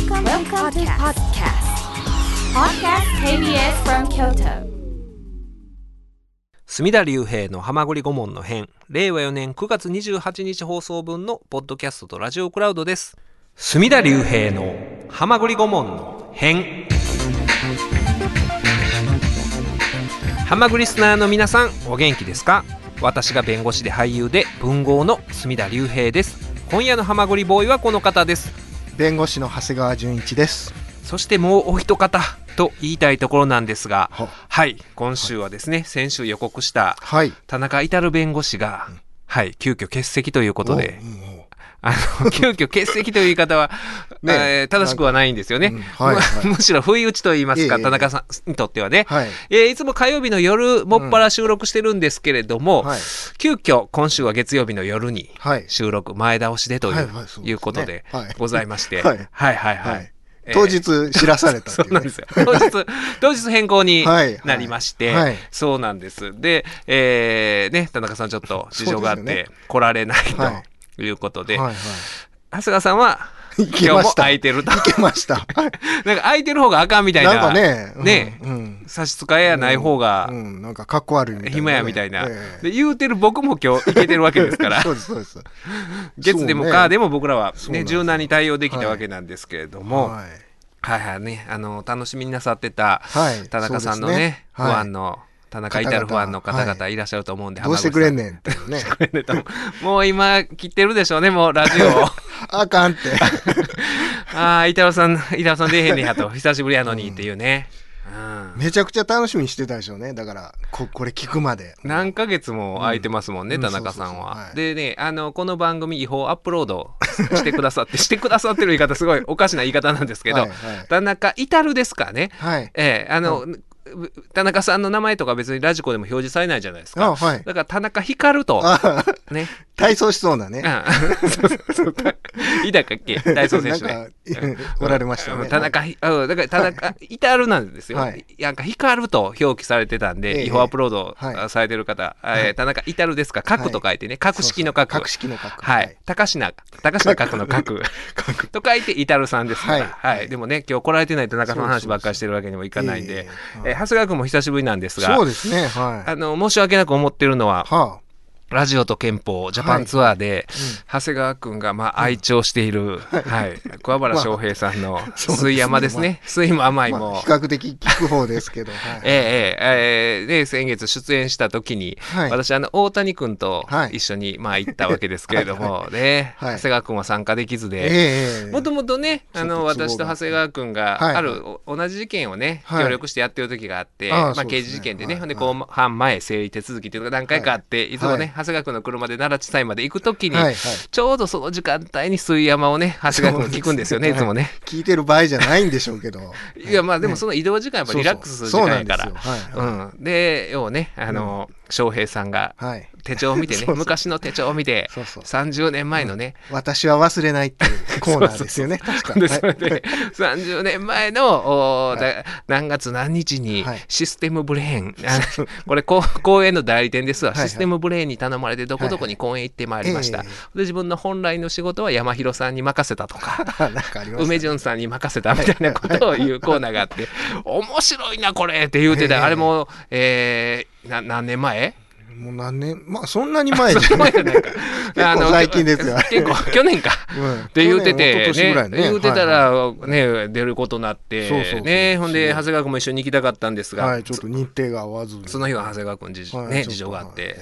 Welcome, Welcome to podcast. Podcast. KBS from Kyoto. 隅田隆平の浜栗顧問の編令和4年9月28日放送分のポッドキャストとラジオクラウドです。隅田隆平の浜栗顧問の編。浜栗リスナーの皆さんお元気ですか？私が弁護士で俳優で文豪の隅田隆平です。今夜の浜栗ボーイはこの方です弁護士の長谷川純一です。そしてもうお一方と言いたいところなんですがははい今週はですね先週予告したはい。田中至弁護士が、はい、急遽欠席ということでお、うんおあの、急遽欠席という言い方は、ねえー正しくはないんですよね。うんはいはいむ むしろ不意打ちと言いますか、ええ田中さんにとってはね。はい。えーいつも火曜日の夜、もっぱら収録してるんですけれども、はい。急遽今週は月曜日の夜にはい。収録前倒しでという,、はいはいいうことではいございまして、はいはいはいはい当日知らされたってそいう うねなんですよ。当日、当日変更に はいなりまして、はいそうなんです。で、えーね、田中さんちょっと事情があって来られないはということで、はいはい。長谷川さんは、今日も。空いてると。行けました。はいなんか空いてる方があかんみたいな。なんかね。うんねうん。差し支えやない方がうん。なんかかっこ悪いみたいなね。暇やみたいな。ええで言うてる僕も今日行けてるわけですからそ。うです、そうです。月でもそうね火でも僕らはね、柔軟に対応できたわけなんですけれども、はい。はいはいね、あの、楽しみになさってたはい。田中さんのね、フはいァンの、田中至るファンの方々いらっしゃると思うんで、どうしてくれんん。ねんっていうね。もう今、切ってるでしょうね、もうラジオを。あかんって。ああ、板尾さん、板尾さん出えへんねやと、久しぶりやのにっていうね。うんめちゃくちゃ楽しみにしてたでしょうね。だから、ここれ聞くまで。何ヶ月も空いてますもんね、うん田中さんは。でね、あの、この番組違法アップロードしてくださって、してくださってる言い方、すごいおかしな言い方なんですけど、はいはい田中至るですかね。はい。ええあの、田中さんの名前とか別にラジコでも表示されないじゃないですか。あ、はい。だから田中光と、あね。体操しそうなね。うんそうそう。いたかっけ体操選手なんで。か、おられましたね。うん田中ひ、うんだから田中、至るなんですよ。はいなんか光ると表記されてたんで、ええ違法アップロードされてる方、はいえー田中至るですか、角と書いてね、格式の角。格式の角。はい。高品、高品角の 角。と書いて、至るさんですから。はいはい。でもね、今日来られてない田中さんの話ばっかりしてるわけにもいかないんで、長谷川君も久しぶりなんですが、そうですね。はい。あの、申し訳なく思ってるのは、はラジオと憲法ジャパンツアーで、うん。長谷川くんがまあ愛聴している、はい、桑原翔平さんの水山ですね。水も甘いも。あ、比較的聞く方ですけど。はい。ええええええ。で、先月出演した時に、はい。私、あの、大谷君とはい。一緒に、まあ、行ったわけですけれども、ね、はい。長谷川君は参加できずえで、もともとね、あの、私と長谷川君が、はい。ある、お同じ事件をね、はい。協力してやってる時があって、まあ、刑事事件でね、はい。ほんで、公判前整理手続きっていうのが何回かあって、い、つもね、はい長谷川君の車で奈良地裁まで行く時に、はいはい。ちょうどその時間帯に水山をね、長谷川君聞くんですよね、いつもね。聞いてる場合じゃないんでしょうけど。いや、まあでもその移動時間やっぱリラックスする時間やから。そうそうそうなんですよはいうん。で、ね、あの、翔平さんがはい。手帳を見てね そう、そう。昔の手帳を見て、そうそう。30年前のね、私は忘れないっていうコーナー ですよね。で、はいそれで、30年前の、おだ何月何日にはい。システムブレーン、あこれこう公演の代理店ですわ、はいはい。システムブレーンに頼まれてどこどこに公演行ってまいりました。はいで、自分の本来の仕事は山広さんに任せたとか、ね。梅潤さんに任せたみたいなことを言うコーナーがあって、面白いな、これって言うてた、ええ。あれも、えーな何年前？もう何年、まあそんなに前じそゃない。か最近ですよ。結構、去年か。うん。って言うてて、一昨年ぐらいね、言うてたはいら、ね、出ることになって、そうそうそう。ね、ほんで、長谷川君も一緒に行きたかったんですが、はい、ちょっと日程が合わずに。その日は長谷川君事はいちょっと事情があって、はい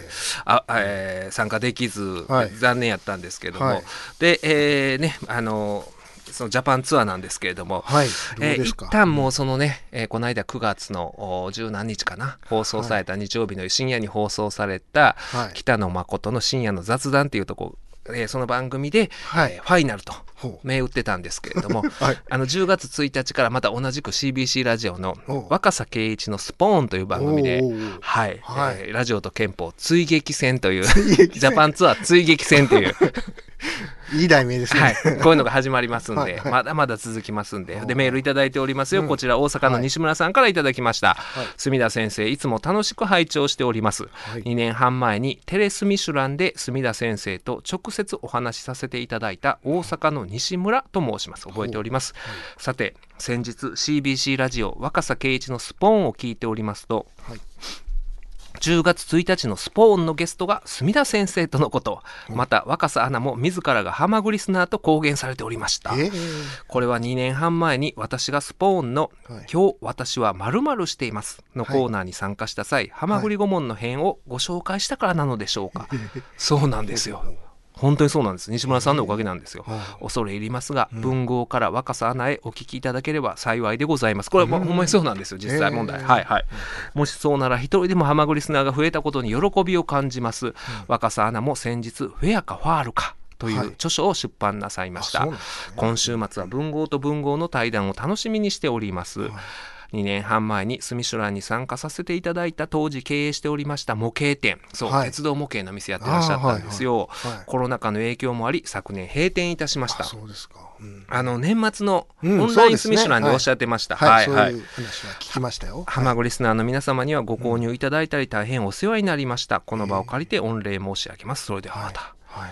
あえー参加できず、はい。残念やったんですけども、はい。で、えーね、あの、そのジャパンツアーなんですけれども、はい、えー一。旦もうそのね、えーこの間9月のお十何日かな放送された日曜日の深夜に放送された、はい。北野誠の深夜の雑談っていうとこ、えーその番組で、はい。えーファイナルと銘打ってたんですけれども、はい。あの10月1日からまた同じく CBC ラジオの若狭圭一のスポーンという番組ではい、はい。えーラジオと憲法追撃戦というジャパンツアー追撃戦という いい題名ですね。はい、こういうのが始まりますんで、はいはいまだまだ続きますんで、で、はいメールいただいておりますよ。うんこちら、大阪の西村さんからいただきました。はい墨田先生、いつも楽しく拝聴しております。はい2年半前にテレスミシュランで墨田先生と直接お話しさせていただいた大阪の西村と申します。覚えております。さて、先日 CBC ラジオ若狭圭一のスポーンを聞いておりますと、はい10月1日のスポーンのゲストが墨田先生とのこと、また若狭アナも自らがハマグリスナーと公言されておりました。ええ。これは2年半前に私がスポーンのはい「今日私は〇〇しています」のコーナーに参加した際、ハマグリ顧問の編をご紹介したからなのでしょうか、そうなんですよ本当にそうなんです。西村さんのおかげなんですよ、はい。恐れ入りますが、文豪から若狭アナへお聞きいただければ幸いでございます。これは、まあほんまにそうなんですよ実際問題、えー。はいはい。もしそうなら一人でもハマグリスナーが増えたことに喜びを感じます、若狭アナも先日「フェアかファールか」といはい。う著書を出版なさいました、あそうなんですね。今週末は文豪と文豪の対談を楽しみにしております、2年半前にスミシュランに参加させていただいた当時経営しておりました模型店。そう、はい。鉄道模型の店やってらっしゃったんですよ、はいはい。はい。コロナ禍の影響もあり昨年閉店いたしました。あそうですか。うん。あの年末のオうんンラインスミシュランでおっしゃってました、はい、そうはい。い。う話は聞きましたよ。ハマグリスナーの皆様にはご購入いただいたり大変お世話になりました。この場を借りて御礼申し上げます。それではまた。はい。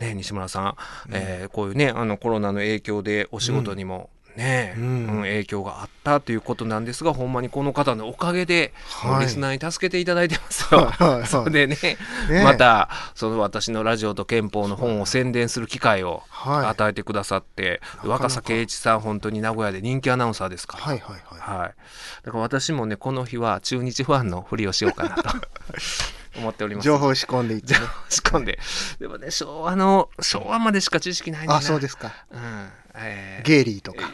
ね、西村さん、えーこういうね、あのコロナの影響でお仕事にもね、ううんん影響があったということなんですが、ほんまにこの方のおかげで、はいリスナーに助けていただいてますよ。はいはいはいそれでね、ねまた、その私のラジオと憲法の本を宣伝する機会をはい与えてくださって、なか若狭圭一さん、本当に名古屋で人気アナウンサーですから。はいはいはい。はい。だから私もね、この日は中日ファンのふりをしようかなと 思っております。情報仕込んでいってね。仕込んで。でもね、昭和の、昭和までしか知識ないんだな。あ、そうですか。うん。えーゲイリーとか。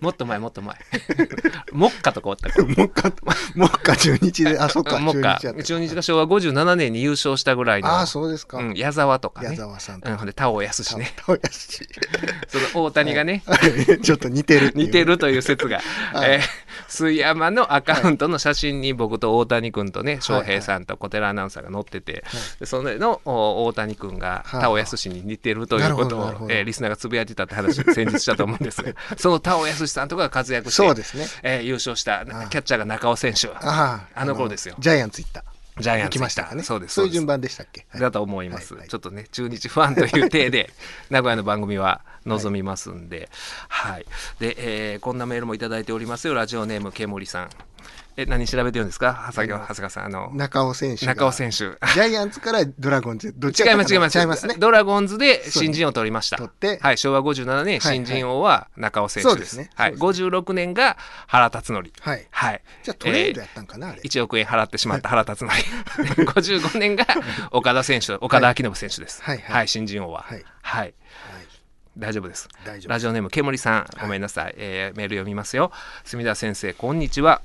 もっと前、もっと前。モッカとかおったから。もっか、もっか中日で、あ、そっか、モッカ中日が昭和57年に優勝したぐらいの。あ、そうですか。うん、矢沢とかね。矢沢さんとうん、で、田尾康たね。たおやし。その大谷がね、ちょっと似てるって似てるという説が、はいえー水山のアカウントの写真に僕と大谷君とね翔平さんと小寺アナウンサーが載ってて、でそれのお大谷君がはい田尾康に似てるということを、えーリスナーがつぶやいてたって話先日したと思うんです。が その田尾康さんとかが活躍してそうですね。えー優勝したキャッチャーが中尾選手ああの頃ですよ。ジャイアンツ行った。ジャイアンツ行きましたかね。そうですそういう順番でしたっけ？はい。だと思います、ちょっとね中日ファンという体で 名古屋の番組は望みますんで。はい、で、えーこんなメールもいただいておりますよ。ラジオネームけもりさんえ何調べてるんですか？長谷川長谷川さんあの中尾選手が。中尾選手。ジャイアンツからドラゴンズ、どっち違います違います違いますね。ドラゴンズで新人王を取りました、取って。はい、昭和57年新人王は中尾選手です,、そうですね。はい、そう56年が原辰徳。はい。はい。じゃあトレードやったんかな、あれ。1億円払ってしまった原辰徳。55年が 岡田選手岡田彰信選手です。はい。はい。新人王は。はい。はい。大丈夫です。ラジオネームけもりさんごめんなさい、えーメール読みますよ。墨田先生こんにちは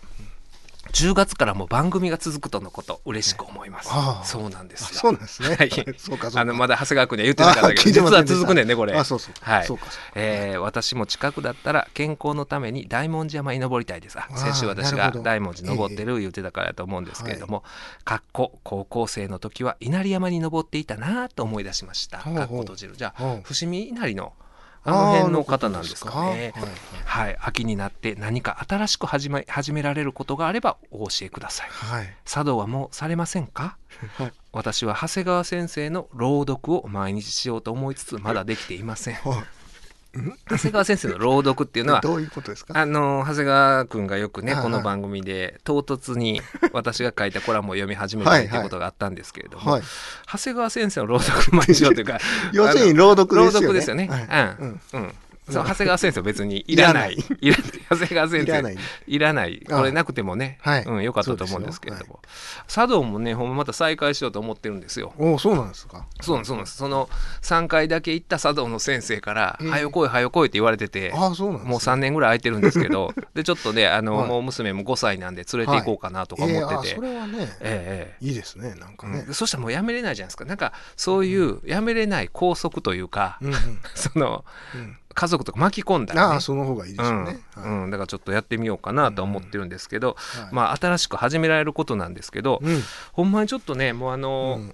10月からも番組が続くとのこと嬉しく思います。ああ。そうなんですそうなんですね。はい。そうかあのまだ長谷川君には言ってなかったけど実は続くねんねこれ。あそうそう。はい。そうかそうか。えー私も近くだったら健康のために大文字山に登りたいです。先週私が大文字登ってる言ってたからだと思うんですけれども、かっこ高校生の時は稲荷山に登っていたなと思い出しました。かっこ閉じる。じゃあ伏見稲荷のあの辺の方なんですか？ねあーあのことですか。はい、秋になって何か新しく始め始められることがあればお教えください。はい。茶道はもうされませんか？はい。私は長谷川先生の朗読を毎日しようと思いつつまだできていません。はい長谷川先生の朗読っていうのは どういうことですか？あの長谷川君がよくねはいこの番組で唐突に私が書いたコラムを読み始めたりっていうことがあったんですけれども、はい。長谷川先生の朗読を毎日しようというか要するに朗読ですよね。朗読ですよね。はいうん。うん。そう長谷川先生は別にいらない。いらない。長谷川先生。いらないいらない。あこれなくてもね、はいうん、よかったと思うんですけれども。茶道もね、ほんままた再開しようと思ってるんですよ。おお、そうなんですか。そうなんです、そうなんです。その3回だけ行った茶道の先生から、ええはよ来い、はよ来いって言われてて、ああ、そうなんもう3年ぐらい空いてるんですけど、で、ちょっとね、あの、はいもう娘も5歳なんで連れて行こうかなとか思ってて、それはね、ええええいいですね、なんかねうん。そしたらもうやめれないじゃないですか。なんか、そういうやめれない拘束というか、その、うん家族とか巻き込んだら、ね、ああ、その方がいいですよね。うん。うん、だからちょっとやってみようかなと思ってるんですけど、はい。まあ新しく始められることなんですけど、うん。ほんまにちょっとねもうあの、うん。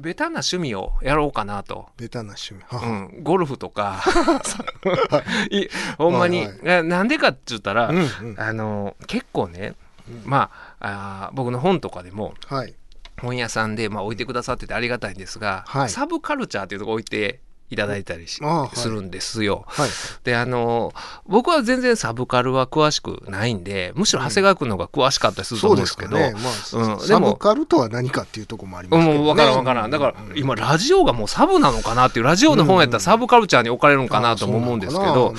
ベタな趣味をやろうかなと。ベタな趣味。うん、ゴルフとか。い。ほんまに、はいななんでかって言ったら、うんうん。あの結構ね、うん。まああー僕の本とかでもはい。本屋さんで、まあ、置いてくださっててありがたいんですが、はい。サブカルチャーっていうとこ置いていただいたりしあはいするんですよ。はい。であの僕は全然サブカルは詳しくないんでむしろ長谷川君の方が詳しかったりするとそう思うんですけど。サブカルとは何かっていうところもありますけど、ね。もう分からん分からんだからうん今ラジオがもうサブなのかなっていうラジオの本やったらサブカルチャーに置かれるのかなとも思うんですけど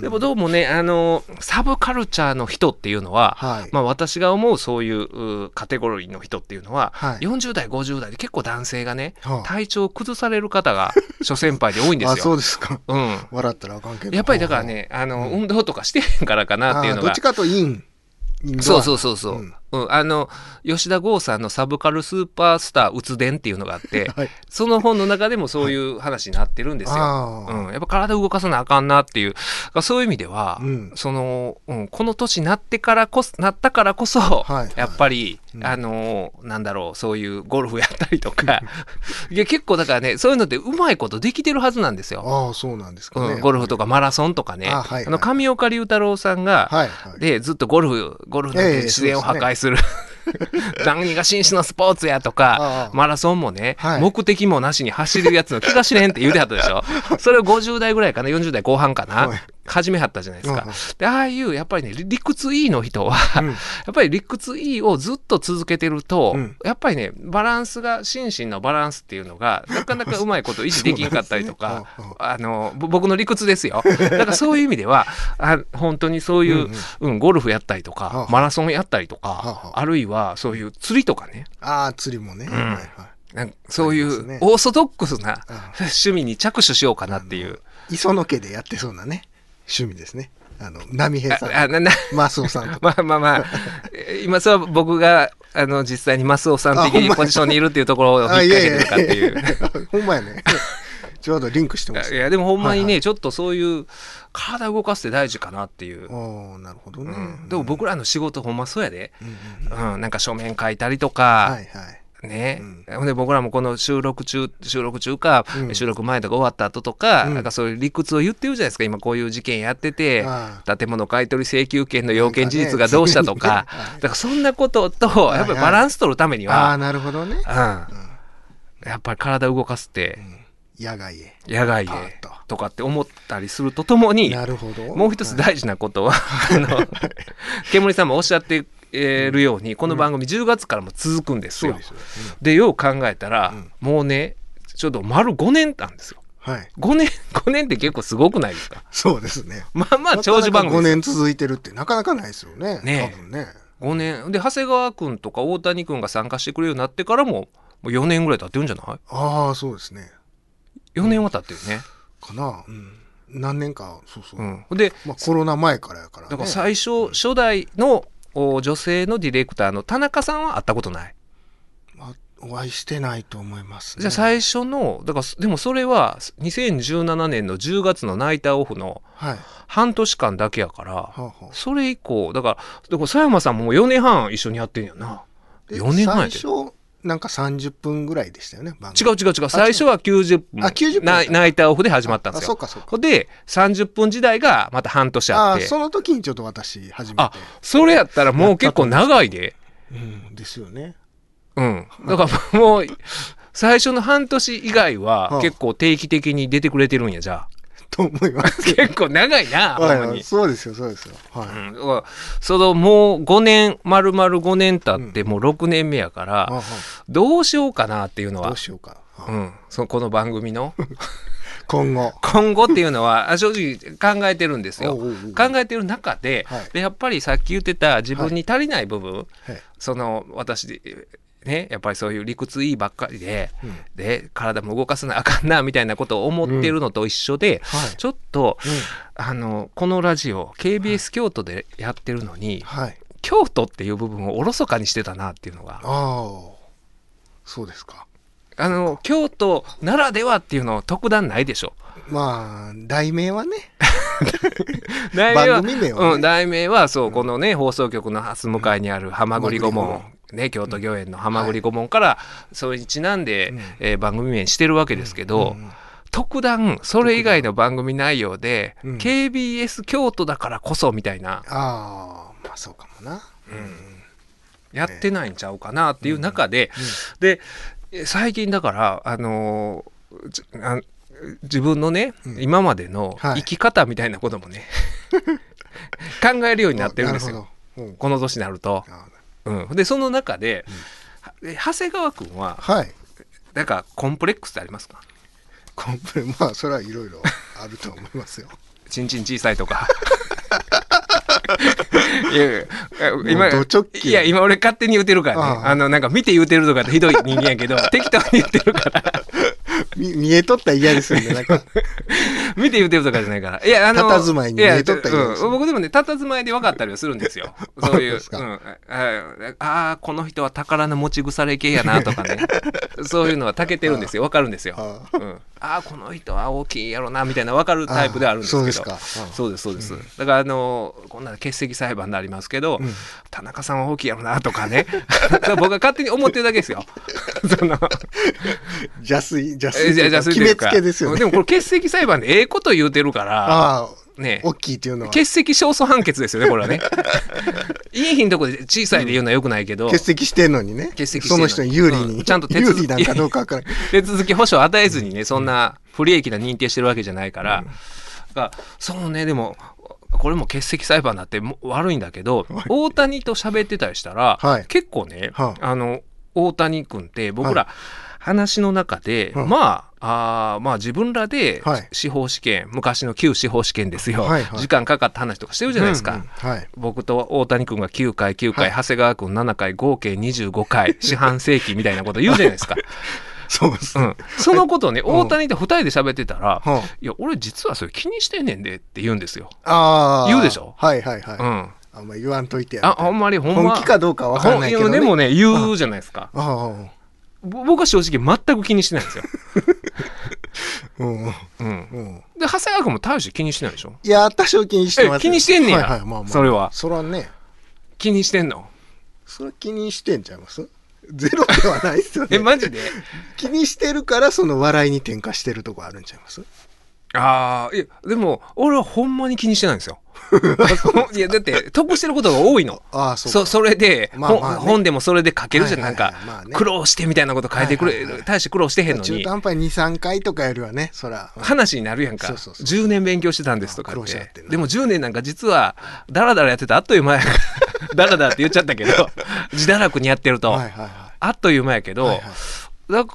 でもどうもねあのサブカルチャーの人っていうのは、はい。まあ、私が思うそういううカテゴリーの人っていうのは、はい40代50代で結構男性がねはあ体調を崩される方が諸先輩で多いんであ、すよ。そうですか。うん笑ったらあかんけど。やっぱりだからね、あの、運動とかしてへんからかなっていうのがあどっち。かとイン。そうそうそうそう。うんうん、あの、吉田剛さんのサブカルスーパースターうつ伝っていうのがあって、はい。その本の中でもそういう話になってるんですよ。ああ、うん、やっぱ体動かさなあかんなっていうそういう意味では、うんその、うん、この年になってからこそなったからこそ、はいやっぱり、うん。あのなんだろうそういうゴルフ やったりとか。いや結構だからねそういうのってうまいことできてるはずなんですよ。ああ、そうなんですかね。うん、ゴルフとかマラソンとかね、あはいはい。の上岡龍太郎さんが、はいはい。でずっとゴルフゴルフなんてええ自然を破壊する、何 が紳士のスポーツやとかマラソンもね、はい。目的もなしに走るやつの気が知れんって言うてはったでしょ。それを50代ぐらいかな40代後半かな、はい始めはったじゃないですか、でああいうやっぱりね理屈 E の人は、うん。やっぱり理屈 E をずっと続けてると、うん。やっぱりねバランスが心身のバランスっていうのがなかなかうまいこと維持できんかったりとか、ねあのぼ僕の理屈ですよ。だからそういう意味ではあ本当にそういう、うんうん。ゴルフやったりとか、はあ。マラソンやったりとか、はあるいはそういう釣りとかね。ああ、釣りもね。ん。はいはい。なんかそういうオーソドックスなあ趣味に着手しようかなっていう。磯野家でやってそうなね、趣味ですね。あの、波平さん。ああななマスオさんとか。まあまあまあ、え今それは僕があの実際にマスオさん的にポジションにいるっていうところを引っ掛けてるかっていう。ほんまやね。ちょうどリンクしてます。いやでもほんまにね、はいはちょっとそういう体動かすって大事かなっていう。おーなるほどね。うん、でも僕らの仕事ほんまそうやで、うんうんうんうん、なんか書面書いたりとはか、いはい。ね、うほんで僕らもこの収録中収録中か、うん。収録前とか終わった後とか、うん。なんかそういう理屈を言ってるじゃないですか今こういう事件やっててあ建物買取請求権の要件事実がどうしたとか。ねだからそんなこととはい。やっぱりバランス取るためには、ああ、なるほどね。うん、やっぱり体動かすって野外へ。野外パーッでと。とかって思ったりするとともになるほど。もう一つ大事なことは、あの 煙さんもおっしゃってるようにこの番組10月からも続くんですよ。ですよ。う考えたら、うんもうねちょっと丸5年なんですよ。はい。5年 5年って結構すごくないですか？そうですね。まあまあ長寿番組5ですよ年続いてるってなかなかないですよね。ねえ多分ね。5年で長谷川君とか大谷君が参加してくれるようになってからももう4年ぐらい経ってるんじゃない？ああ、そうですね。4年は経ってるね。かな。うん。何年か、そうそう。うん、でまあコロナ前からやからね。だから最初、初代のお女性のディレクターの田中さんは会ったことない。まあお会いしてないと思いますね。じゃあ最初のだからでもそれは2017年の10月のナイターオフの半年間だけやからあ、はあそれ以降だからだから佐山さんも4年半一緒にやってんやなで4年半やで最初、なんか30分ぐらいでしたよね。番違組う違う違う。最初は90分。あ90分ナイターオフで始まったんですあ、そうよかそうか。で30分時代がまた半年あって。あその時にちょっと私初めて。あそれやったらもう結構長いで。うん、ですよね。うん。だからもう最初の半年以外ははあ結構定期的に出てくれてるんやじゃあと思います。結構長いなはいそうですよ、そうですよ。はい。うん、そのもう5年丸々5年経ってもう6年目やから、あはどうしようかなっていうのはどう、しようか。あうん、そこの番組の？今後。今後っていうのはあ 正直考えてるんですよ。考えてる中で,、はいでやっぱりさっき言ってた自分に足りない部分、はいその私でねやっぱりそういう理屈いいばっかりで、うん。で体も動かさなあかんなみたいなことを思ってるのと一緒で、はい。ちょっとうん。あのこのラジオ KBS 京都でやってるのに、はい。京都っていう部分をおろそかにしてたなっていうのが。ああ、そうですか。あの京都ならではっていうの特段ないでしょ。まあ、題名はね。題名はね。うん、題名はそうこのね放送局の蓮向かいにある「はまぐり顧問ね、京都御苑の浜栗顧問から、それにちなんで、うん。えー番組名にしてるわけですけど、特段それ以外の番組内容で、うん。KBS 京都だからこそみたいなああまあそうかもな。やってないんちゃうかなっていう中で、で最近だからあのーじあ自分のね、うん。今までのはい。生き方みたいなこともね、考えるようになってるんですよ。うん。この年になると。あうん、でその中で、は長谷川君ははい。なんかコンプレックスってありますか？コンプレまあそれはいろいろあると思いますよ。ちんちん小さいとか。いや今いや今俺勝手に言うてるからね。あのなんか見て言うてるとかってひどい人間やけど 適当に言ってるから。み見えとったら嫌ですよねなんか。見て言うてるとかじゃないから。いやあの佇まいに見えとったらですうん僕でもね佇まいで分かったりはするんですよ。そういうそううん、ああーこの人は宝の持ち腐れ系やなとかね。そういうのはたけてるんですよ。分かるんですよ。あうん、ああこの人は大きいやろなみたいな分かるタイプではあるんですけど。あそうですか。あそうですそうです、だからあのこんな欠席裁判になりますけど、うん。田中さんは大きいやろなとかね。僕が勝手に思ってるだけですよ。その。邪推邪えじゃ決めつけですよね。でもこれ欠席裁判でええこと言うてるからああね大きいっていうのは。欠席勝訴判決ですよねこれはね。いい日のとこで小さいで言うのはよくないけど、欠席してんのにね。欠席してんのに。その人に有利に、うん。ちゃんと手有続き利なんかどうかわからない 手続き保証与えずにねそんな不利益な認定してるわけじゃないから、そうねでもこれも欠席裁判だっても悪いんだけど、大谷と喋ってたりしたら、はい。結構ね、はあの大谷君って僕ら、話の中で、はいまああーまあ自分らではい。司法試験、昔の旧司法試験ですよ、はいはい。時間かかった話とかしてるじゃないですか。うんうんはい。僕と大谷君が9回9回、はい。長谷川君7回合計25回 四半世紀みたいなこと言うじゃないですか。そうです、うん、そのことをね、ん。大谷と2人で喋ってたら、はあいや、俺実はそれ気にしてんねんでって言うんですよ。ああ言うでしょ？はいはいはい、うん。あんま言わんといてやあ、ほんまにほんま。本気かどうかわかんないけど、ね、でもね、言うじゃないですか。ああぼ僕は正直全く気にしてないんですよ。うんうん。で、長谷川君も大して気にしてないでしょ？いや多少気にしてますえ気にしてんねや。はいはいまあまあ。それは。それはね。気にしてんの？それは気にしてんちゃいます？ゼロではないですよね。え、マジで？気にしてるからその笑いに転化してるとこあるんちゃいます？ああ、いや、でも、俺はほんまに気にしてないんですよ。いや、だって、得してることが多いの。ああそうそそれで、まあまあね。本でもそれで書けるじゃん、なんか、まあね。苦労してみたいなこと書いてくれ、は大して苦労してへんのに。中途、半端に23回とかよりはねそら。話になるやんか。そうそうそう10年勉強してたんですとかって。でも10年なんか実は、だらだらやってたあっという間やから、だらだらって言っちゃったけど、自堕落にやってると、はいはいはい。あっという間やけど、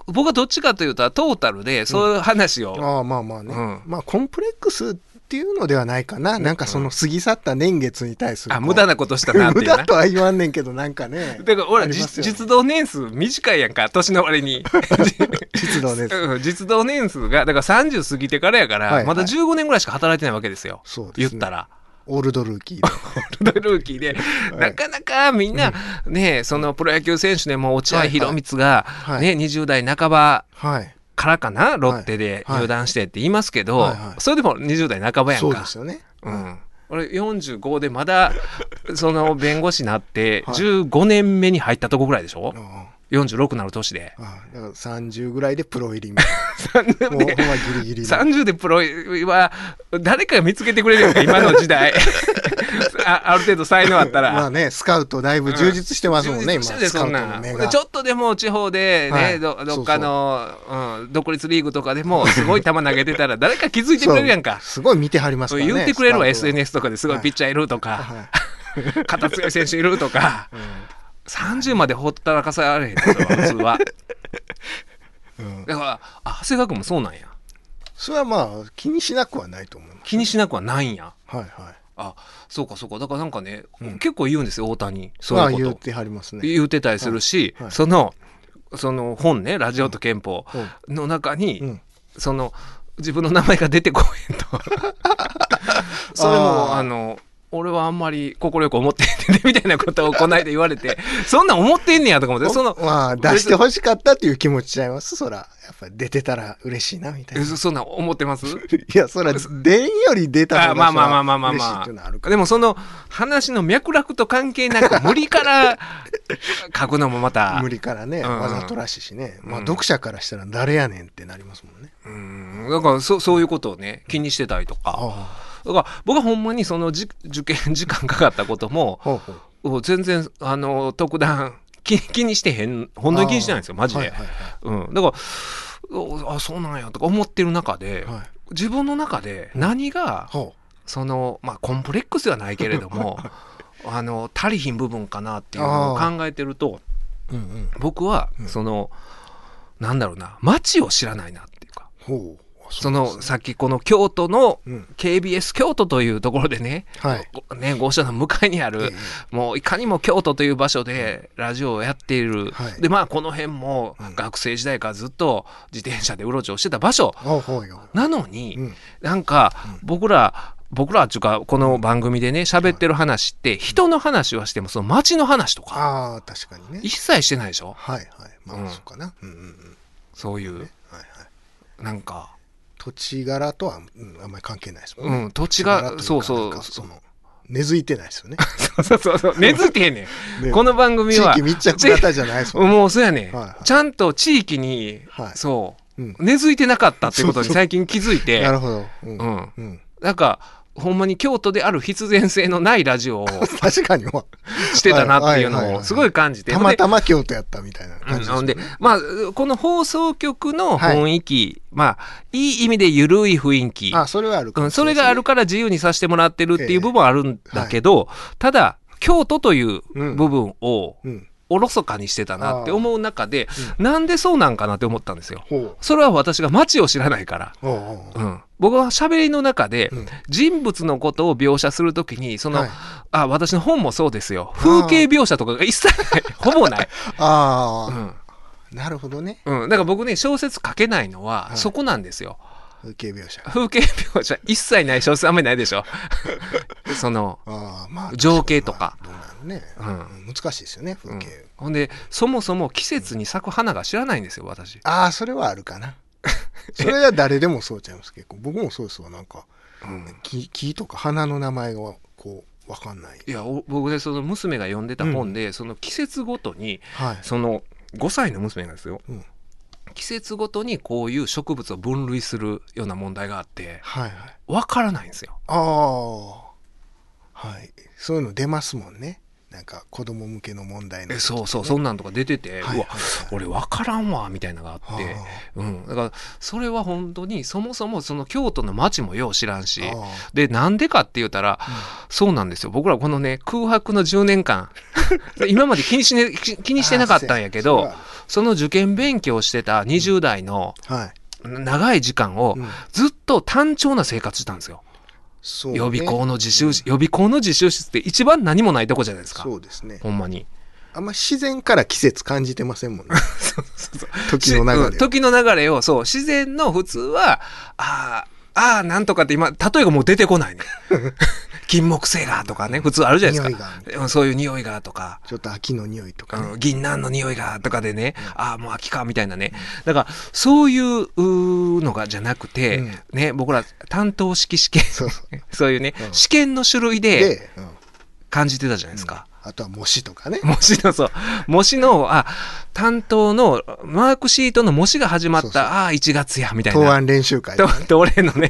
僕はどっちかというと、トータルでそういう話を、ああまあまあね、うん。まあコンプレックスっていうのではないかな、なんかその過ぎ去った年月に対するあ、無駄なことしたなっていうな。無駄。とは言わんねんけどなんかね。だから俺ね。実動年数短いやんか年の割に。実動ですうん実動年数がだから30過ぎてからやから、はいはい。まだ15年ぐらいしか働いてないわけですよ。そうですね。言ったらオールドルーキー。でルーキーで、なかなかみんな、ねそのプロ野球選手でも落合博満が、はいね20代半ばはい。からかなロッテではい。入団してって言いますけど、それでも20代半ばやんそうかですよね、うん、俺45でまだその弁護士になってはい。15年目に入ったとこぐらいでしょ、うん。あ46なる年で。あだから30ぐらいでプロ入りみたいな。もうほんまギリギリの。30でプロは誰かが見つけてくれるよ今の時代。あある程度才能あったら。まあねスカウトだいぶ充実してますもんね、今充実しててスカウトそんなちょっとでも地方でね、はい。どどっかのうん、独立リーグとかでもすごい球投げてたら誰か気づいてくれるやんか。すごい見てはりますからね言ってくれるわ、SNS とかですごいピッチャーいるとか、はい。肩強い選手いるとか、30までほったらかされへんですよ 普通は。うん。だからあ長谷川君もそうなんや。それはまあ気にしなくはないと思います。気にしなくはないんや。はいはい。あそうかそうか。だからなんかね、うん。結構言うんですよ大谷。そうまあいうこと。言ってはりますね。言うてたりするし、はい。はい。そのその本ね「ラジオと憲法うん」の中に、うん。その自分の名前が出てこへんと。それもあの俺はあんまり快く思ってんねんみたいなことをこないで言われて そんなん思ってんねやとか思ってそのまあ、出してほしかったっていう気持ちちゃいます？そら。やっぱ出てたら嬉しいな、みたいな。えそそんなん思ってます？いや、そら、出んより出た方があまあまあまあまあまあ嬉しいまあでもその話の脈絡と関係なく無理から書くのもまた無理からね、うんわざとらしいしね。まあ、うん読者からしたら誰やねんってなりますもんね。うんだからそそういうことをね気にしてたりとかあだから僕はほんまにそのじ受験 時間かかったことも。全然あの特段気気にしてへん本当に気にしてないんですよマジで、うん、だからおあそうなんやとか思ってる中で、はい。はい。自分の中で何がほそのまあコンプレックスではないけれどもあの足りひん部分かなっていうのを考えてるとう。うんうん。僕はうんその、なんだろうな街を知らないなっていうかほう。そのさっきこの京都のうん。KBS 京都というところでね,はい。ご、ね号車の向かいにある、ええもういかにも京都という場所でラジオをやっている、はいでまあこの辺もうん学生時代からずっと自転車でうろちょろしてた場所。なのに、うん。なんかうん僕ら僕らっていうかこの番組でね喋ってる話って人の話はしてもその街の話とかああ、確かにね。一切してないでしょ？はいはい。まあ、うんそうかな。うんうんうん。そういうはいはい。なんか、土地柄とは、うん、あんまり関係ないですもんね。うん、土地柄がそうそうその根付いてないですよね。そうそうそう根付いてへんねんねこの番組は地域密着型じゃないですもんね。もうそうやねん、はいはいちゃんと地域に、はいそううん根付いてなかったってことに最近気づいて なるほど。うん。うんうん。なんかほんまに京都である必然性のないラジオを 確かに。もしてたなっていうはいはいはいはい。のをすごい感じて。たまたま京都やったみたいな感じうん、でですよね。まあこの放送局の雰囲気、まあいい意味で緩い雰囲気。あ、それはあるかうん、それがあるから自由にさせてもらってるっていう部分はあるんだけど、ただ京都という部分をうん。おろそかにしてたなって思う中で、なんでそうなんかなって思ったんですよ。ほそれは私が街を知らないから。う。ん、僕は喋りの中でうん。人物のことを描写するときにその、はい。あ私の本もそうですよ。風景描写とかが一切ない。ほぼない、ああ、うん。なるほどね。うん、だから僕ね小説書けないのははい。そこなんですよ、風景描写。風景描写一切ない小説あんまりないでしょ そのああ、まあ。情景とかどうなのね。うんうん難しいですよね、風景。ほんでそもそも季節に咲く花が知らないんですよ私ああ、それはあるかな。それは誰でもそうちゃいます結構。僕もそうですわ、なんか。うん木木とか花の名前がこう、わかんない。いやお僕でその娘が読んでた本で、その季節ごとにはい。その5歳の娘がですよ、うん季節ごとにこういう植物を分類するような問題があってはいはい。わからないんですよ。ああ。はい。そういうの出ますもんね。なんか子供向けの問題の、えそうそうそんなんとか出てて、はいうはいわ俺わからんわみたいなのがあって、うん、だからそれは本当にそもそもその京都の町もよう知らんしあでなんでかって言ったら、そうなんですよ僕らこのね空白の10年間 今まで気にし,、ね、気気にしてなかったんやけどあその受験勉強してた20代の。長い時間をうんずっと単調な生活したんですよ。そうね予備校の自習室、予備校の自習室って一番何もないとこじゃないですか。そうですね。ほんまに。あんま自然から季節感じてませんもんね。時の流れうん時の流れを、そう、自然の普通は、ああ、ああ、なんとかって今、例えがもう出てこないね。金木犀がとかね、普通あるじゃないですか。うんそういう匂いがとか。ちょっと秋の匂いとかね。うん、銀杏の匂いがとかでね、ああもう秋かみたいなね、だからそういうのがじゃなくて、うんね僕ら担当式試験 そういうね、うん試験の種類で感じてたじゃないですか。あとは模試とかね。模試のそう模試のあ担当のマークシートの模試が始まったそうそうああ1月やみたいな。答案練習会ね。東連のね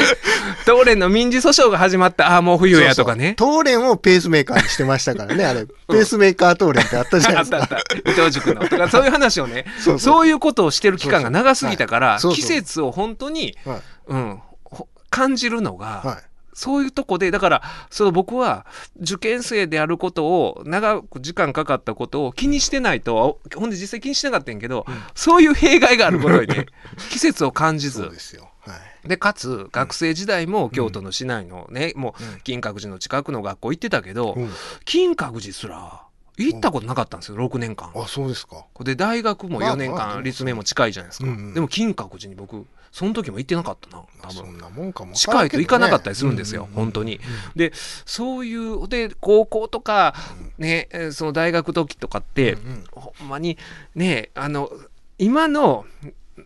東連の民事訴訟が始まったああもう冬やとかね。そうそう東連をペースメーカーにしてましたからね。あれ、ペースメーカー東連ってあったじゃないですか。あったあった伊藤塾のとかそういう話をね そうそういうことをしてる期間が長すぎたから季節を本当に、はい。うん、ほ感じるのが、はい。そういうとこでだからその僕は受験生であることを長く時間かかったことを気にしてないとほんで実際気にしなかったんやけど、そういう弊害があることにね 季節を感じず。そうですよ。はい。でかつ学生時代も京都の市内のね、もうん。う金閣寺の近くの学校行ってたけど、うん。金閣寺すら行ったことなかったんですよ6年間。あそうですか。で大学も4年間立命も近いじゃないですか、でも金閣寺に僕その時も行ってなかったな多分。そんなもんかも。近いと行かなかったりするんですよ、本当に。でそういうで高校とか、ね、えーその大学時とかって、ほんまにねあの今の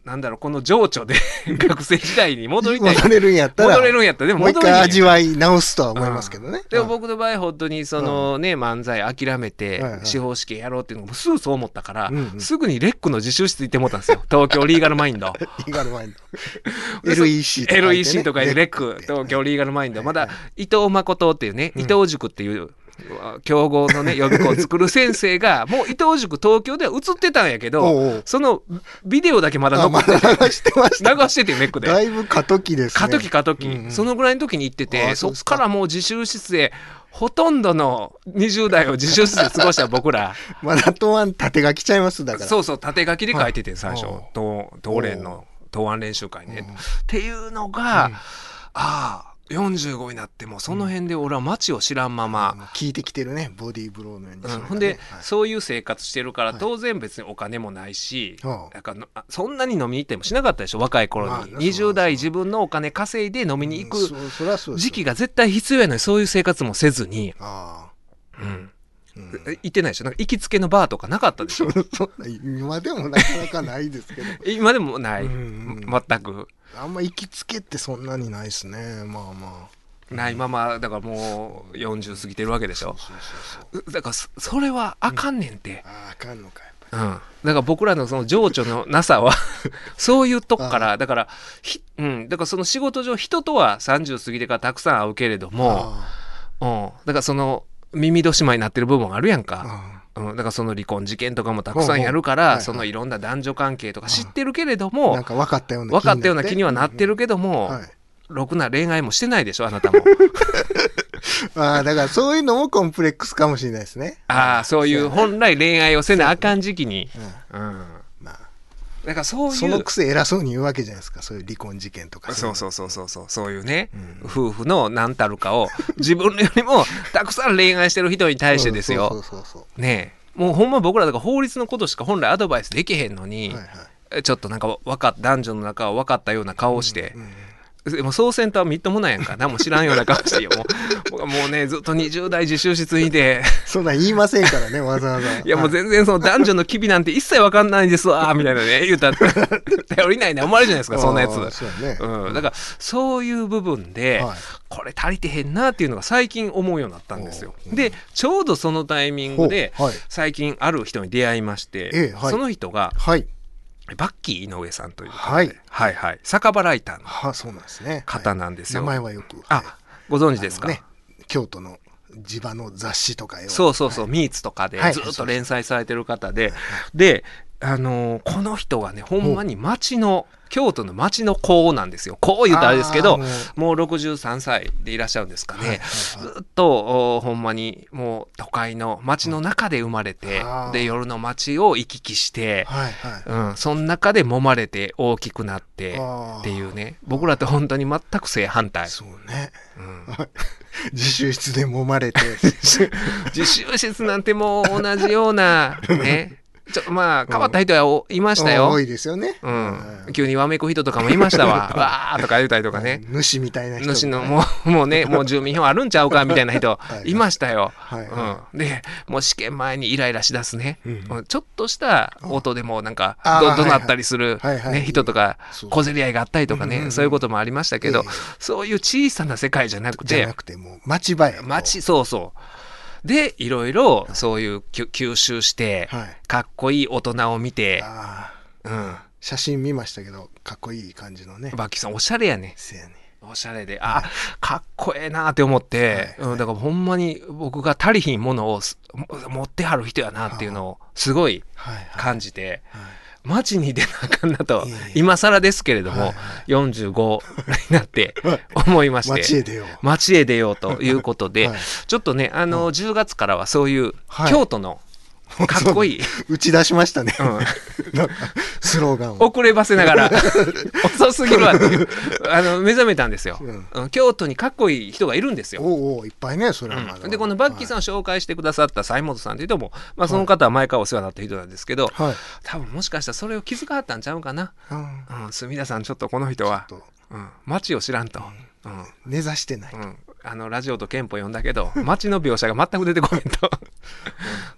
なんだろうこの情緒で 学生時代に戻りたい。戻れるんやったら戻れるんやったらでももう一戻れへんや。ん回味わい直すとは思いますけどね。でも僕の場合本当にそのね漫才諦めて司法試験やろうっていうのもすぐそう思ったから、うんうん。すぐにレックの自習室行ってもったんですよ。東京リーガルマインド。リーガルマインド。LEC とか、ね、LEC とかでレック東京リーガルマインド。まだ伊藤誠っていうね伊藤塾っていう強豪のね 予備校を作る先生がもう伊藤塾東京では映ってたんやけおどうおう。そのビデオだけまだ残っててだ流してました。流しててメックで。だいぶ過渡期ですね。過渡期過渡期、うんうん。そのぐらいの時に行ってあてあそっからもう自習室でほとんどの20代を自習室で過ごした僕ら。まだ答案縦書きちゃいますだから。そうそう縦書きで書いてて最初。おう。東東連の答案練習会ね。うん。っていうのが、ああ45になってもその辺で俺は街を知らんまま、もう聞いてきてるね。ボディーブローのように、うん。ほんで、はい。そういう生活してるからはい当然別にお金もないし、はあなんかのあそんなに飲みに行ってもしなかったでしょ若い頃に、まあね20代自分のお金稼いで飲みに行く時期が絶対必要やのにそういう生活もせずに、あうん、あ、うん、え行ってないでしょ？なんか行きつけのバーとかなかったでしょ？そんな今でもなかなかないですけど。今でもない、うんうん全く。あんま行きつけってそんなにないですね。まあまあ。ないままだからもう40過ぎてるわけでしょ？だからそそれはあかんねんて、あああかんのかやっぱうん、だから僕らのその情緒のなさは そういうとこからだからひ、うん、だからその仕事上人とは30過ぎてからたくさん会うけれどりも、うん、だからその耳戸島になってる部分あるやんか、あうん、だからその離婚事件とかもたくさんやるかほうほうはいはい。らそのいろんな男女関係とか知ってるけれどもなんか分かったような分かったような気にはなってるけどうんも、はい。ろくな恋愛もしてないでしょあなたも。ああだからそういうのもコンプレックスかもしれないですね。ああそういう本来恋愛をせなあかん時期に、うん。うん、まあだからそういうそのくせ偉そうに言うわけじゃないですか。そういう離婚事件とか。そうそうそうそうそう。そういうね、うん。夫婦の何たるかを自分よりもたくさん恋愛してる人に対してですよ。そうそうそうねえ。もうほんま僕らだから法律のことしか本来アドバイスできへんのに、はいはい。ちょっとなんか分かっ男女の中を分かったような顔をしてうん、うんでもそうせんとはみっともないやんか。何も知らんような顔してよ。もう僕はもうねずっと20代自習室にいて。そんなん言いませんからねわざわざ。いやもう全然その男女の機微なんて一切分かんないですわみたいなね言うたら頼りないな思われるじゃないですかそんなやつうやね。うん、だからそういう部分で、はい。これ足りてへんなっていうのが最近思うようになったんですよ。おうでちょうどそのタイミングではい。最近ある人に出会いまして、ええはい。その人がはいバッキー井上さんというはい。はいはい。酒場ライターのはそうなんですね。方なんですよ。名前はよく。あ、はいご存知ですか、ね京都の地場の雑誌とかよ。そうそうそう、はい。ミーツとかではい。ずっと連載されてる方で、で、あのーこの人がねほんまに町の京都の町の子なんですよ。こう言うとあれですけどもう。もう63歳でいらっしゃるんですかね、ずっとおほんまにもう都会の町の中で生まれて、で夜の街を行き来して、うん、その中で揉まれて大きくなってっていうね。僕らって本当に全く正反対、そうね。うん。自習室で揉まれて。自習室なんてもう同じような ねちょまあ変わった人はいいましたよ。多、いですよね。うん、急にわめく人とかもいましたわ。わーとか言うたりとかね。主みたいな人。主のもうもうねもう住民票あるんちゃうかみたいな人はい。いましたよ。はい。はうん、でもう試験前にイライラしだすね、うん。うん。ちょっとした音でもなんかど怒鳴ったりする、はいはい。ね、人とか小競り合いがあったりとかね、そういうこともありましたけど、ええ。そういう小さな世界じゃなくてじゃなくてもう町場へこう街そうそうでいろいろそういう吸収して、はい。かっこいい大人を見て、うん、写真見ましたけどかっこいい感じのね。バッキーさんおしゃれやね。せやね。おしゃれであかっこええなって思って、はい。うん、だからほんまに僕が足りひんものを持ってはる人やなっていうのをすごい。はいはい。感じて、はい街に出なあかんなと今更ですけれども、はいはい。45になってはい 思いまして街へ出よう。街へ出ようということで、はい。ちょっとねあの、10月からはそういうはい。京都の かっこいい。打ち出しましたね。うん なんか、スローガンを。遅ればせながら 遅すぎるわっていうあの目覚めたんですよ、うんうん京都にかっこいい人がいるんですよ。おうおういっぱいね、それはまだ。でこのバッキーさんを紹介してくださった西本さんという人も、まあ、その方は前からお世話になった人なんですけど、はい。はい。多分もしかしたらそれを気づかはったんちゃうかな、うんうん、墨田さんちょっとこの人は、うん、町を知らんと、うん根ざしてない。うん、あのラジオと憲法読んだけど 町の描写が全く出てこないと。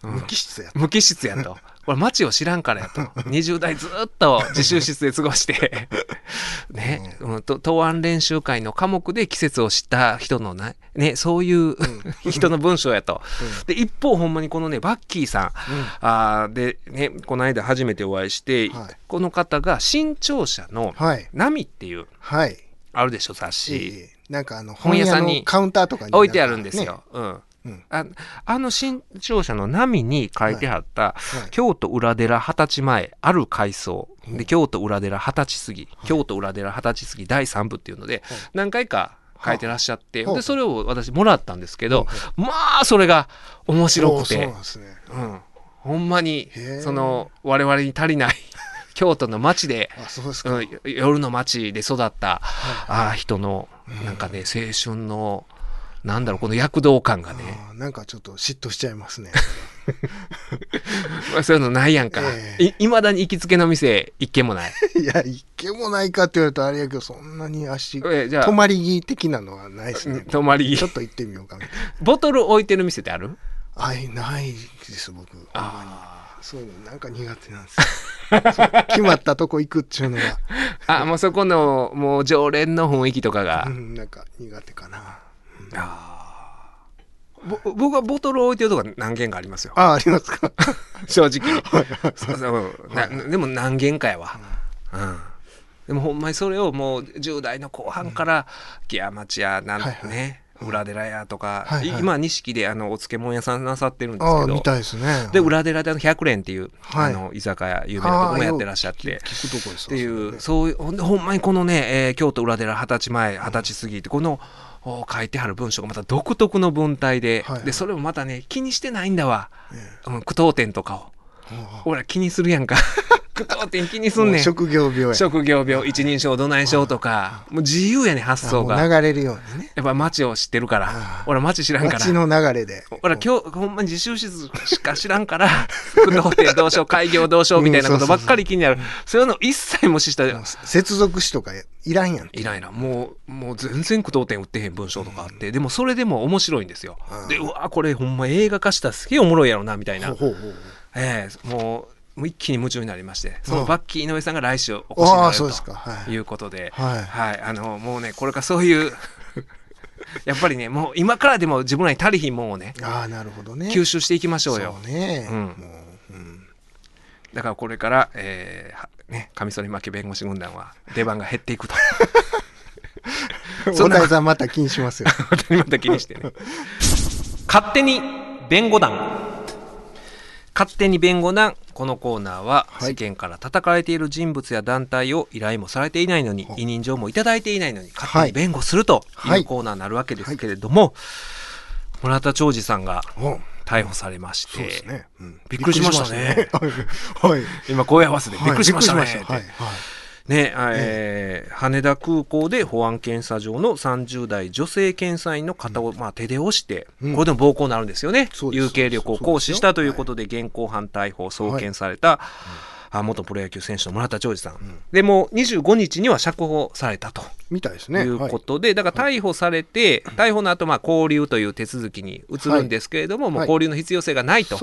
うん無機質や無機質やと。これ街を知らんからやと。20代ずっと自習室で過ごして、ね、うん、と答案練習会の科目で季節を知った人のね、ね、そういう、人の文章やと。で、一方ほんまにこのね、バッキーさん、あーで、ね、この間初めてお会いして、はいこの方が新潮社のはい。波っていう、はい。あるでしょ、雑え誌。えなんかあの、本屋さんにのカウンターとかに置いてあるんですねよ。うん。うん。ああの新潮社の波に書いてあった、はい。京都裏寺二十歳前ある階層で京都裏寺二十歳過ぎ、京都裏寺二十歳過ぎ第3部っていうので、何回か書いてらっしゃって、はあ。でそれを私もらったんですけど、はまあそれが面白くて。ね。うん、ほんまにその我々に足りない京都の街で、うん、夜の街で育った、あー人のなんかね青春のなんだろうこの躍動感がね。あーなんかちょっと嫉妬しちゃいますね。ま あそういうのないやんか、えいいまだに行きつけの店一軒もない。いや、一軒もないかって言われるとあれやけど、そんなに足、えじゃあ。泊まり着的なのはないですね。泊まり。ちょっと行ってみようかみたいな。ボトル置いてる店ってある？あい、ないです、僕。あそういうのなんか苦手なんですよ。決まったとこ行くっていうのが、あもうそこのもう常連の雰囲気とかが。う、ん、なんか苦手かな。ぼ僕はボトル置いてるとこ何軒かありますよ。あ、ありますか？正直 そうそう。なでも何軒かやわ、うん。でもほんまにそれをもう10代の後半から木屋町やなんはいはい。ね裏寺やとか、はいはい。今錦であのお漬物屋さんなさってるんですけど。見たいですね。で裏寺であの百蓮っていう、はい。あの居酒屋有名なとこもやってらっしゃって。聞くとこですっていうそそういうほんまにこのね、えー京都裏寺二十歳前二十歳過ぎってこのお書いてある文章がまた独特の文体で、はいはい。でそれもまたね気にしてないんだわ、え。うん、句読点とかをれねほら気にするやんか。句読点気にすんねん。職業病や。職業病一人称どないしょうとか。もう自由やね発想が。流れるようにね。やっぱ街を知ってるから。俺街知らんから。街の流れで。俺今日ほんまに自習室しか知らんから不動点どうしよう開業どうしようみたいなことばっかり気になる。そういうの一切無視した接続詞とかいらんやん。いないなもうもう全然句読点打ってへん文章とかあって、でもそれでも面白いんですよ、うん。でうわこれほんま映画化したらすげえおもろいやろなみたいな、ほうほうほうええもうもう一気に夢中になりましてそのうんバッキー井上さんが来週お越しになるああそうですか。はとい。いうことで、はい。あのもうねこれからそういう やっぱりねもう今からでも自分らに足りひんもんをねああなるほどね。吸収していきましょうよ。そうね、うん。もう、うん、だからこれから、えーはね、カミソリ負け弁護士軍団は出番が減っていくと。そんな大谷さんまた気にしますよ。また気にしてね。勝手に弁護団勝手に弁護団このコーナーははい。世間から叩かれている人物や団体を依頼もされていないのに委任状もいただいていないのに勝手に弁護するとはいいうコーナーになるわけですけれども、村田兆治さんがお。逮捕されまして、びっくりしましたね。今声合わせでびっくりしましたね。はいねえー羽田空港で保安検査場の30代女性検査員の肩を、まあ、手で押して、うん。これでも暴行になるんですよね。有形力を行使したということで現行犯逮捕送検された、あ元プロ野球選手の村田兆治さん、でもう25日には釈放されたと。みたいですいねうことで、だから逮捕されて、逮捕の後まあ拘留という手続きに移るんですけれども、もうはい。拘留の必要性がないと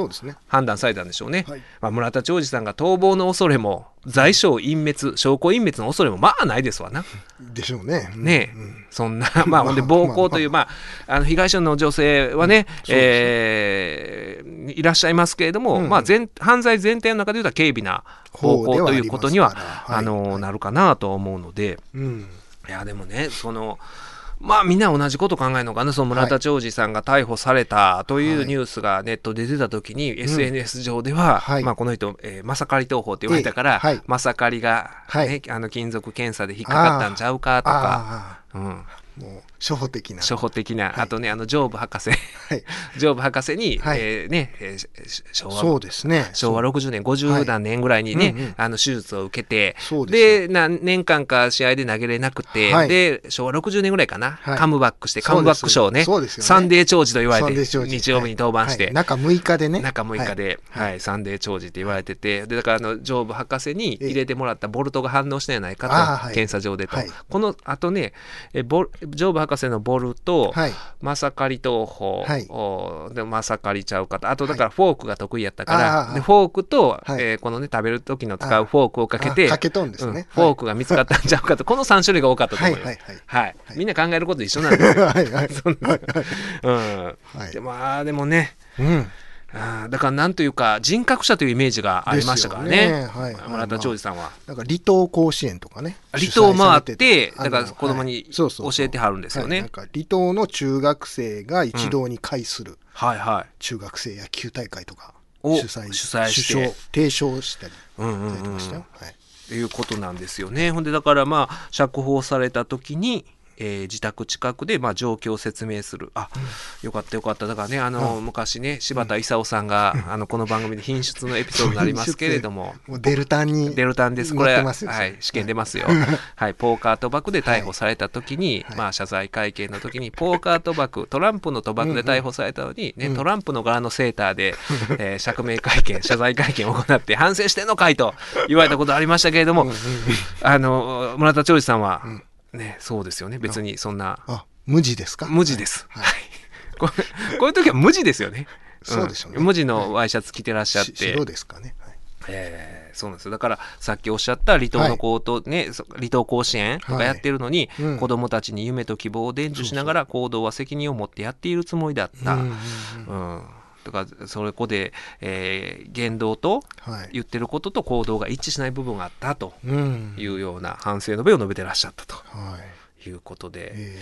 判断されたんでしょうね。はい。まあ、村田兆治さんが逃亡の恐れも、罪証隠滅、証拠隠滅の恐れもまあないですわな。でしょうね。うん。ねえ、うん。そんな、まあ、ほんで暴行という、まあ、あ。の被害者の女性はね、えーいらっしゃいますけれども、うん。うんまあ、全犯罪全体の中で言うと軽微な暴行ということにはあのなるかなと思うので、うん。いやでもねそのまあみんな同じこと考えるのかな。その村田兆治さんが逮捕されたというはい。ニュースがネットで出た時に、SNS 上では、はい。まあ、この人、えー、マサカリ投法って言われたから、ええ。はい。マサカリが、ねはい。あの金属検査で引っかかったんちゃうかとか、あうん、あもう初歩的な。初歩的な、はい。あとねあのジョーブ博士。はい。ジョーブ博士に、はい。えーね、え昭和。そうですね。昭和そう。60年50何年ぐらいにね、うんうん。あの手術を受けてそうですで何年間か試合で投げれなくて、はい。で昭和60年ぐらいかな、はい。カムバックしてカムバック賞をね。そうですよね。サンデー兆治と言われて日曜日に登板して、はい。中6日でね。中6日で、ははいいサンデー兆治って言われててでだからあのジョーブ博士にええ。入れてもらったボルトが反応してないかと、検査上でと、はい。このあとねえボルジョーブ博士のボルト、はい。マサカリ投法、はい。おでマサカリちゃうかと。あとだからフォークが得意やったから、あーでフォークと、はい。えーこのね食べる時の使うフォークをかけてあかけとんですね。うんフォークが見つかったんちゃうかと。この3種類が多かったとはい思います。はいはい。はい。みんな考えること一緒なんですよ。はいはい。うん。はい。でまあでもね。うん。だからなんというか人格者というイメージがありましたからねねはいはい村田長司さんは。なんか離島甲子園とかね。離島回ってだから子供に教えてはるんですよねはいなんか離島の中学生が一堂に会するはいはい。中学生野球大会とかを主催主催して提唱したりうんうんされてうんましたよ。はい。いうことなんですよね。ほんでだからまあ釈放された時に、えー自宅近くでまあ状況を説明する。あ、よかったよかった。だからねあの、昔ね柴田勲さんが、あのこの番組で品質のエピソードになりますけれども。デルタンにデルタンです。これはい、試験出ますよ、はいはい、ポーカー賭博で逮捕された時に、はい。まあ、謝罪会見の時にポーカー賭博トランプの賭博で逮捕されたのに、ねうん。トランプの柄のセーターで、えー釈明会見謝罪会見を行って反省してんのかいと言われたことありましたけれども、あの村田長司さんは、ねそうですよね。別にそんな。あ無地ですか？無地です、ははい。い こうこういう時は無地ですよね。そうでしょうね。ん無地のワイシャツ着てらっしゃって、し白ですかね？はい。えーそうなんですよ。だからさっきおっしゃった離島の高等、ねそ離島甲子園とかやってるのに、はい。うん。子供たちに夢と希望を伝授しながら行動は責任を持ってやっているつもりだった。うんうん。うんとかそこで、えー言動とはい。言ってることと行動が一致しない部分があったとうんいうような反省の弁を述べてらっしゃったとはい。いうことで、え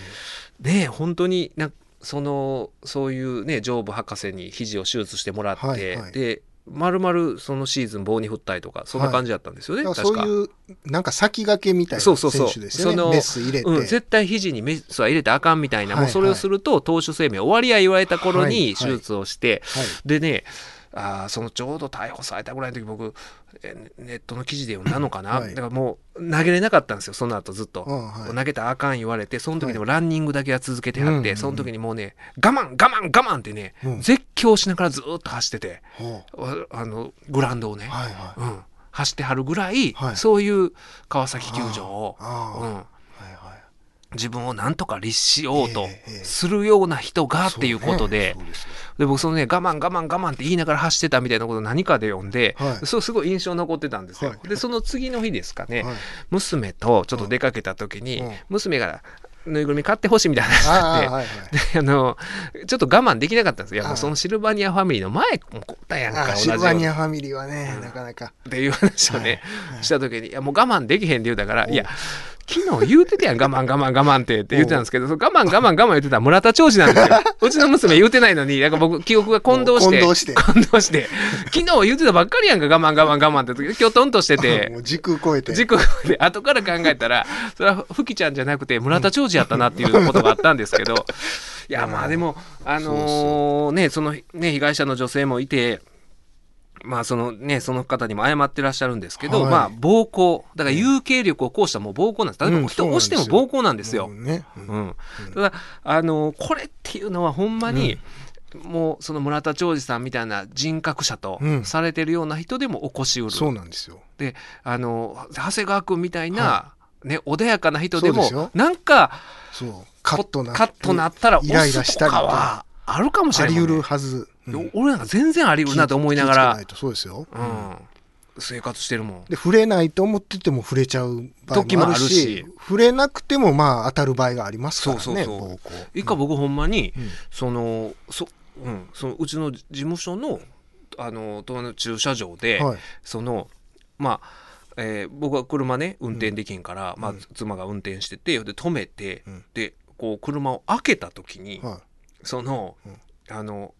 ね本当になそのそういうね上部博士に肘を手術してもらって、はいはいでまるまるそのシーズン棒に振ったりとかそんな感じだったんですよね、ーだからそ確か。ういうなんか先駆けみたいな選そうそう。そう手ですよね。そのメス入れて。うん、絶対肘にメスは入れてあかんみたいな、はいもうそれをすると投手生命終わりや言われた頃はい。に手術をして、はい。でねあーそのちょうど逮捕されたぐらいの時僕えネットの記事で読んだのかな、はい。だからもう投げれなかったんですよその後ずっと、うんはい。投げたらあかん言われてその時でもランニングだけは続けてはって、うんうんうん。その時にもうね我慢我慢我慢ってね、うん。絶叫しながらずっと走っててほああのグラウンドをね、うはいはい。うん、走ってはるぐらい、はい。そういう川崎球場を、うん。自分をなんとか律しようとするような人がっていうことで、で僕そのね我慢我慢我慢って言いながら走ってたみたいなことを何かで読んで、はい。そうすごい印象残ってたんですよ。はい。でその次の日ですかね、はい。娘とちょっと出かけた時に、うん。娘がぬいぐるみ買ってほしいみたいな話になって。であのちょっと我慢できなかったんですよ。いやもうはい。そのシルバニアファミリーの前もこったやんかシルバニなアファミリーはね、なかなか。っていう話をね、はい。した時に「いやもう我慢できへん」って言うたから「おういや昨日言うてたやん。我慢我慢我慢って」って言ってたんですけど我慢我慢我慢言ってたら村田長司なんですよ。うちの娘言うてないのになんか僕記憶が混同して混同して。混同して。昨日言うてたばっかりやんか我慢我慢我慢ってきょとんとして て。時空超えて。軸で後から考えたらそれはふきちゃんじゃなくて村田長司やったなっていうことがあったんですけど。いやまあでもあのーねそのね被害者の女性もいてまあそのねその方にも謝ってらっしゃるんですけど、はい。まあ暴行。だから有形力を行使したもう暴行なんです。例えば人を押しても暴行なんですよ。もうね。うん。うん、ただあのこれっていうのはほんまに、もうその村田兆治さんみたいな人格者とうん。されてるような人でも起こしうる、そうなんですよ。であの長谷川君みたいな、ね、穏やかな人でもなんかそう。カットな。カッとなったらイライラしたりか。はあるかもしれない、あり得るはず。うん。俺なんか全然あり得るなと思いながら。気ぃつけない、とそうですよ。うん、生活してるもん。で、触れないと思ってても触れちゃう場合時もあるし。し、触れなくてもまあ当たる場合がありますからね、そうそうそう。一回僕ほんまに、うん。そのそ,、うん、そのうちの事務所のあの隣の駐車場で、はい。そのまあ、えー僕は車ね運転できんから、まあうん、妻が運転しててで止めて、うん。でこう車を開けた時に、はその,、うん。あの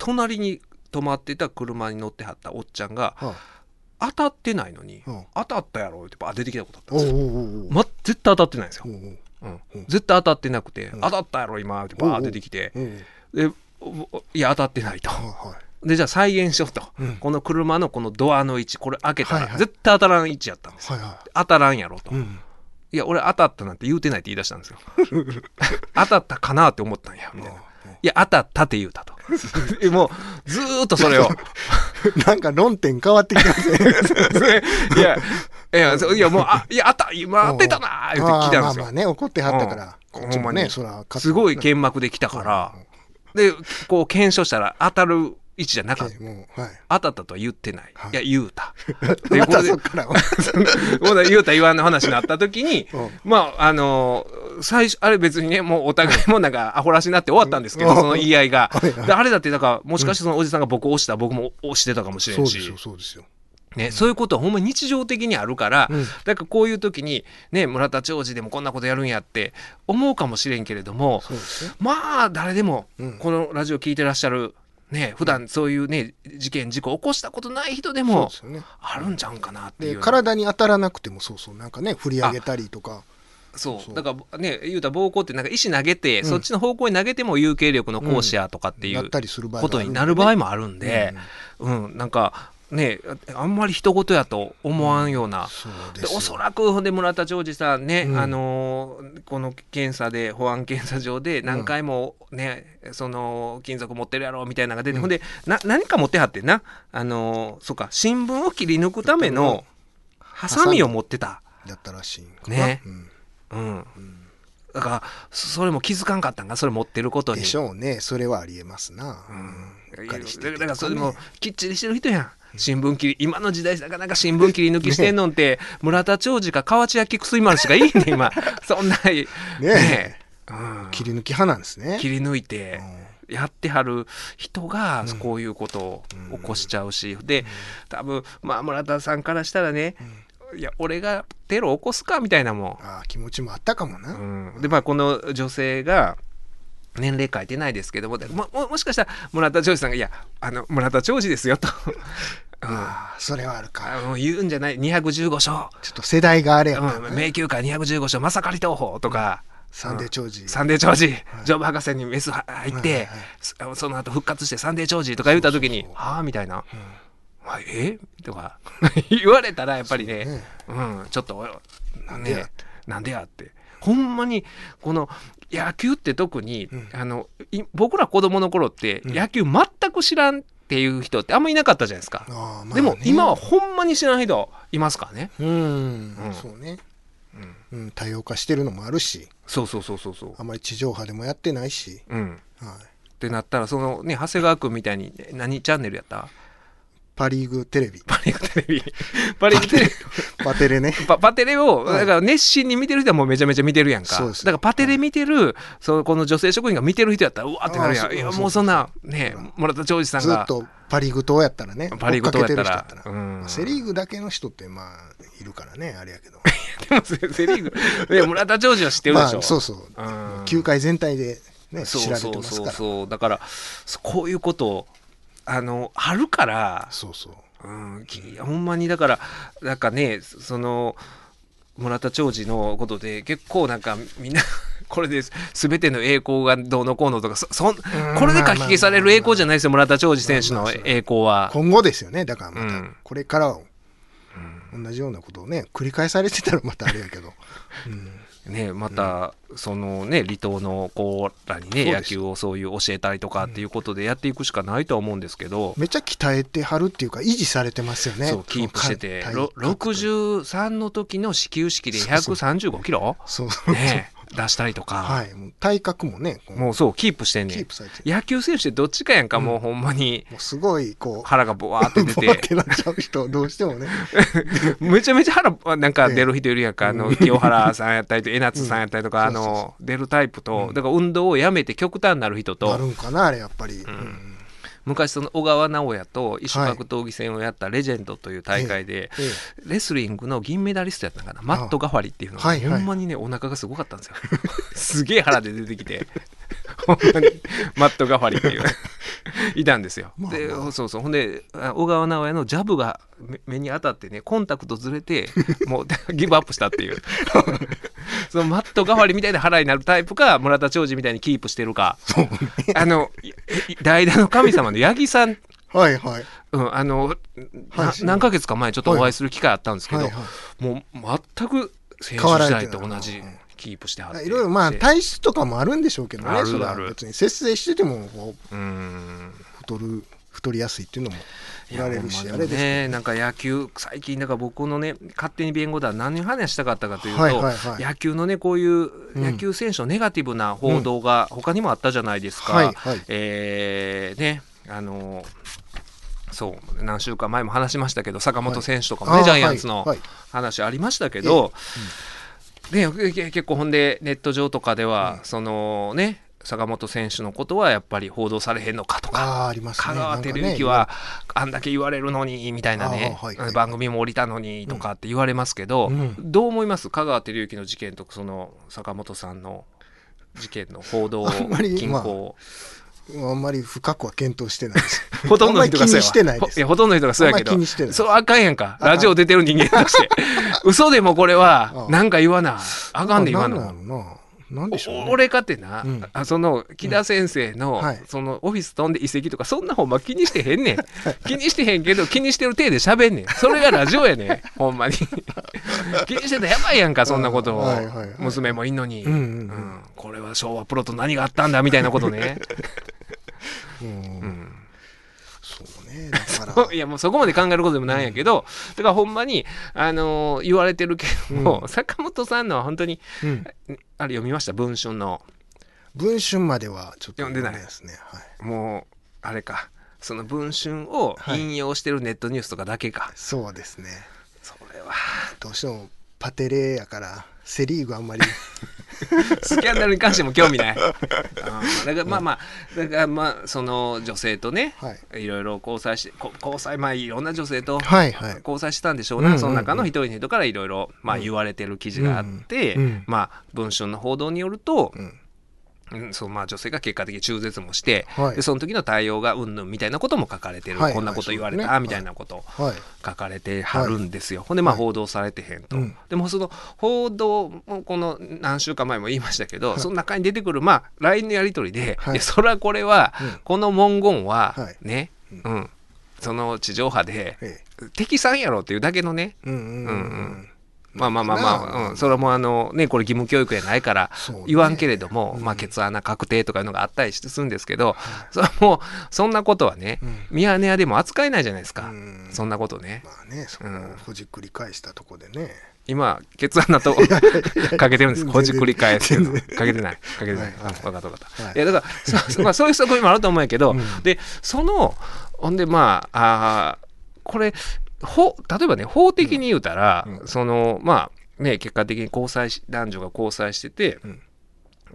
隣に止まってた車に乗ってはったおっちゃんが。当たってないのに、うん当たったやろってバー出てきたことあったんですよ。ま、絶対当たってないんですよ。お。うんう。ん。絶対当たってなくて、うん。当たったやろ今ってバー出てきて、うん。でおいや当たってないと。でじゃあ再現しようと、うん。この車のこのドアの位置これ開けたら絶対当たらん位置やったんですよ、はいは当たらんやろと、いうん。いや俺当たったなんて言うてないって言い出したんですよ。当たったかなって思ったんやみたいな、いや当たったって言うたと。もうずーっとそれを。なんか論点変わってきてますね。いやいやいやもうあいやあった今当てたなー言って来たんですよ、まあまあね、怒ってはったから、うん。こっちもね、そら、すごい剣幕で来たから、でこう検証したら当たる位置じゃなかった。はい。当たったとは言ってない、はい。い、や言うた。また これで言うた言わんの話になった時に、うん。まああの最初あれ別にねもうお互いもなんかアホらしになって終わったんですけど、うん。その言い合いが、あれだってだからもしかしてそのおじさんが僕を押したら僕も押してたかもしれし。そうんですよ、そうですよ。ね、そういうことはほんまに日常的にあるから、うん。だからこういう時に、ね、村田兆治でもこんなことやるんやって思うかもしれんけれどもそうですよ。まあ誰でもうん。このラジオ聞いてらっしゃる、ね、普段そういうね事件事故起こしたことない人でも。あるんちゃうんかなっていう。で、ような体に当たらなくても、そうそう、なんかね、振り上げたりとか。そう。だからね言うたら暴行ってなんか石投げて、うん。そっちの方向に投げても有形力の行使やとかっていうなったりする場合ことになる場合ももあるんで、うん。なんかねあんまり人事やと思わんような、そうでで。おそらくほんで村田兆治さんね、うん。あのーこの検査で保安検査場で何回もね、その金属持ってるやろみたいなのが出て、うん。ほんでな何か持ってはってんな。あのーそうか新聞を切り抜くためのハサミを持ってた。だったらしいね。うん。うん。だからそそれも気づかんかったんかそれ持ってることに。でしょうね。それはありえますな。うん。うっかりしてて。だからそれでもきっちりしてる人やん新聞切り今の時代なかなか新聞切り抜きしてんのんて、村田兆治か河内焼薬丸しかいいねん今。そんなねねうん。切り抜き派なんですね。切り抜いてやってはる人がうんこういうことを起こしちゃうし、で多分まあ村田さんからしたらね、いや俺がテロ起こすかみたいなもん。ああ、気持ちもあったかもな。うん、でまあこの女性が年齢書いてないですけどもでもももしかしたら村田兆治さんが「いやあの村田兆治ですよ」と。う んああ、それはあるか。言うんじゃない。215章、ちょっと世代があれやん、ね。名球会215勝まさかり投法とか、サンデー兆治。サンデー兆治、ジョブ博士にメス入って、はいはいそその後復活してサンデー兆治とか言った時にそうそう「はあ?」みたいな。うん「あえ？とか。言われたらやっぱりねね。うん、ちょっとなんでやっねなんでやって。ほんまにこの野球って特に、うん。あのい僕ら子供の頃ってうん。野球全く知らんっていう人ってあんまいなかったじゃないですか、まあね。でも今はほんまに知らん人いますからね。うん、うん。そうね、うん、多様化してるのもあるし。そうそうそうそうそう。あまり地上波でもやってないし、うん。はい、ってなったらそのね長谷川君みたいに何チャンネルやった？パ・リーグテレビ。パリーグテレビ。パリーグテレビ。パテレね。パパテレを、はいだから熱心に見てる人はもうめちゃめちゃ見てるやんか。そうですだからパテレ見てる、そうこの女性職員が見てる人やったら、うわってなるやん。いや、もうそんな、ね、村田兆治さんが。ずっとパ・リーグ党やったらね。パリーグ党やったら。うん。まあセ・リーグだけの人ってまあいるからねあれやけど。でもセセリーグ、いや、村田兆治は知ってるでしょ。まあそうそう、うん。球界全体でねそう知られそうそう。てますから。そうだからそこういうことをあのあるから、そうそう。うん、きほんまにだからなんかねその村田兆治のことで結構なんかみんな これで全ての栄光がどうのこうのとかそそんこれで書き消される栄光じゃないですよ村田兆治選手の栄光は。今後ですよねだからまた。うん。これからを同じようなことをね繰り返されてたらまたあれやけど、うんね、また、そのね離島の子らにね野球をそういう教えたりとかっていうことでやっていくしかないとは思うんですけど、めっちゃ鍛えてはるっていうか維持されてますよね。そうキープしてて。ろその体格と63の時の始球式で135キロ？そうそうね出したりとか、はい。もう体格もねもうそうキープしてんねん。キープされて野球選手ってどっちかやんか、もうほんまに。もうすごいこう。腹がボワーって出ボワっててなっちゃう人どうしてもね。めちゃめちゃ腹なんか出る人いるやんか、あのうん。清原さんやったりと江夏さんやったりとか、あの出るタイプと、うん。だから運動をやめて極端になる人と。なるんかなあれやっぱり、うん昔その小川直也と異種格闘技戦をやったレジェンドという大会で、えレスリングの銀メダリストやったんかなマット・ガファリっていうのが、はいはい。ほんまにねお腹がすごかったんですよ。すげえ腹で出てきてほんまにマット・ガファリっていう。いたんですよ。まあでまあ。そうそう。ほんであ小川直也のジャブが目目に当たってねコンタクトずれて もうギブアップしたっていう。そのマット代わりみたいな腹になるタイプか村田兆治みたいにキープしてるか。ね。あのいい代打の神様の八木さん、はいはい。うん、あの、なはい何ヶ月か前ちょっとお会いする機会あったんですけど、はいはいもう全く選手時代と同じキープしてはって。いろいろまあ体質とかもあるんでしょうけどね。あるある。別に節制しててもこううん。太る太りやすいっていうのもいられるし、ほんまでもあれですけね。なんか野球最近だから僕のね勝手に弁護団何の話したかったかというと、はいはいはい。野球のねこういううん。野球選手のネガティブな報道が他にもあったじゃないですか、はいはい。えーねあのそう何週間前も話しましたけど坂本選手とかもね、あージャイアンツのはい。はい話ありましたけど、ね、け結構ほんでネット上とかでは、うん。そのね坂本選手のことはやっぱり報道されへんのかとかああありますね。香川照之はあんだけ言われるのにみたいなね、はいはい番組も降りたのにとかって言われますけど、うん。どう思います？香川照之の事件とその坂本さんの事件の報道あんまり均衡、あんまり深くは検討してないです。ほとんどの人がそうやわ。してないです。ほやほとんどの人がそうやけど。あんまり気にしてない。そうあかんやんか。ラジオ出てる人間として。嘘でもこれはなんか言わなあかんで今なんの。なんな。なんでしょうね。お俺かってな、うん。あその木田先生の、はい。そのオフィス飛んで遺跡とかそんなほんま気にしてへんねん。気にしてへんけど気にしてる体で喋んねん。それがラジオやねんほんまに。気にしてたらやばいやんかそんなことを、はいはいはい。娘もいんのに、うんうんうん。うん。これは昭和プロと何があったんだみたいなことね、うん。うん。そうね。だから。いやもうそこまで考えることでもないんやけど、だからほんまに、あのー言われてるけども、うん。坂本さんのは本当にうん。あれ読みました？文春の。文春まではちょっと読んでない。ですね。はい。もうあれか。その文春を引用してるネットニュースとかだけか、そうですね。それは。どうしてもパテレやからセリーグあんまり スキャンダルに関しても興味ない。だからまあまあだからまあその女性とね、はい。いろいろ交際し交際まあいろんな女性と。交際したんでしょうな、うんうんうん。その中の一人の人からいろいろまあ言われてる記事があって、まあ文春の報道によると、うんうんそうまあ、女性が結果的に中絶もして、はい。でその時の対応がうんぬんみたいなことも書かれてる、はい。こんなこと言われた、はい。みたいなことはい。書かれてはるんですよ、ほんでまあはい。報道されてへんと、うん。でもその報道もこの何週間前も言いましたけど、その中に出てくるまあ LINE のやり取りで、はい。それはこれは、うん。この文言ははい。ね、うん。その地上波でえ敵さんやろっていうだけのね。え。うんうんうん。うんううん。まあまあまあまあ、うん、それはもうあのねこれ義務教育やないから言わんけれども、うん。まあケツ穴確定とかいうのがあったりするんですけど、それはもうそんなことはね、うん。ミヤネ屋でも扱えないじゃないですか、うん。そんなことね。まあね、そこをほじくり返したとこでね。今ケツ穴と かけてるんです。ほじくり返すかけてない。かけてない、はい。かった分かった、はい。い、やだからそ,そ、まあ、そういう側面もあると思うんやけど、うん。でそのほんでまああーこれ法例えばね法的に言うたら、うん。そのまあね結果的に交際し男女が交際してて、うん。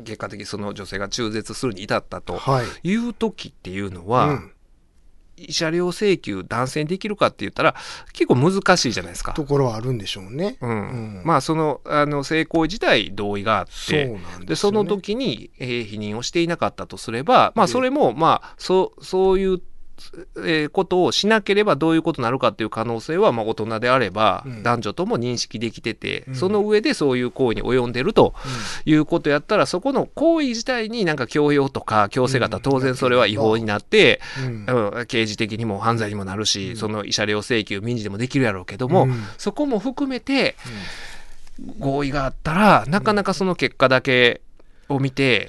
結果的にその女性が中絶するに至ったとはい。いう時っていうのは、うん。慰謝料請求男性にできるかって言ったら結構難しいじゃないですか。ところはあるんでしょうね。うん。うん。まあそのあの性行為自体同意があってなんでね。でその時に、えー否認をしていなかったとすれば、まあ、でそれも、まあ、そうそういう、えーことをしなければどういうことになるかっていう可能性は、まあ、大人であれば、うん。男女とも認識できてて、うん。その上でそういう行為に及んでるということやったらそこの行為自体になんか強要とか強制型うん。当然それは違法になって、うん。うん。うん刑事的にも犯罪にもなるし、うん。その慰謝料請求民事でもできるやろうけども、うん。そこも含めて合意があったらなかなかその結果だけを見て、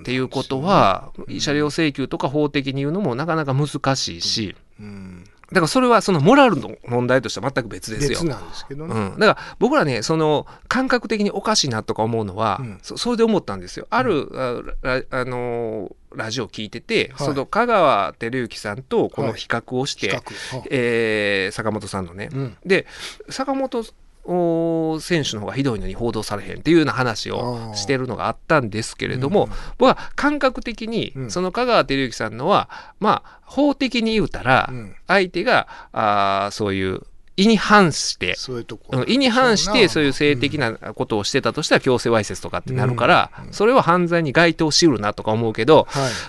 っていうことはうん。慰謝料請求とか法的に言うのもなかなか難しいしうん。だからそれはそのモラルの問題としては全く別ですよ。別。なんですけどね。うん、だから僕らねその感覚的におかしいなとか思うのは、うん。そそれで思ったんですよ。ある、あラあのーラジオ聞いてて、はい。その香川照之さんとこの比較をして、はえー坂本さんのね、うん。で坂本お選手の方がひどいのに報道されへんっていうような話をしてるのがあったんですけれども、うん僕は感覚的にその香川照之さんのはまあ法的に言うたら相手があそういう意に反してそうう意に反してそういう性的なことをしてたとしたら強制わいせつとかってなるから、それは犯罪に該当しうるなとか思うけど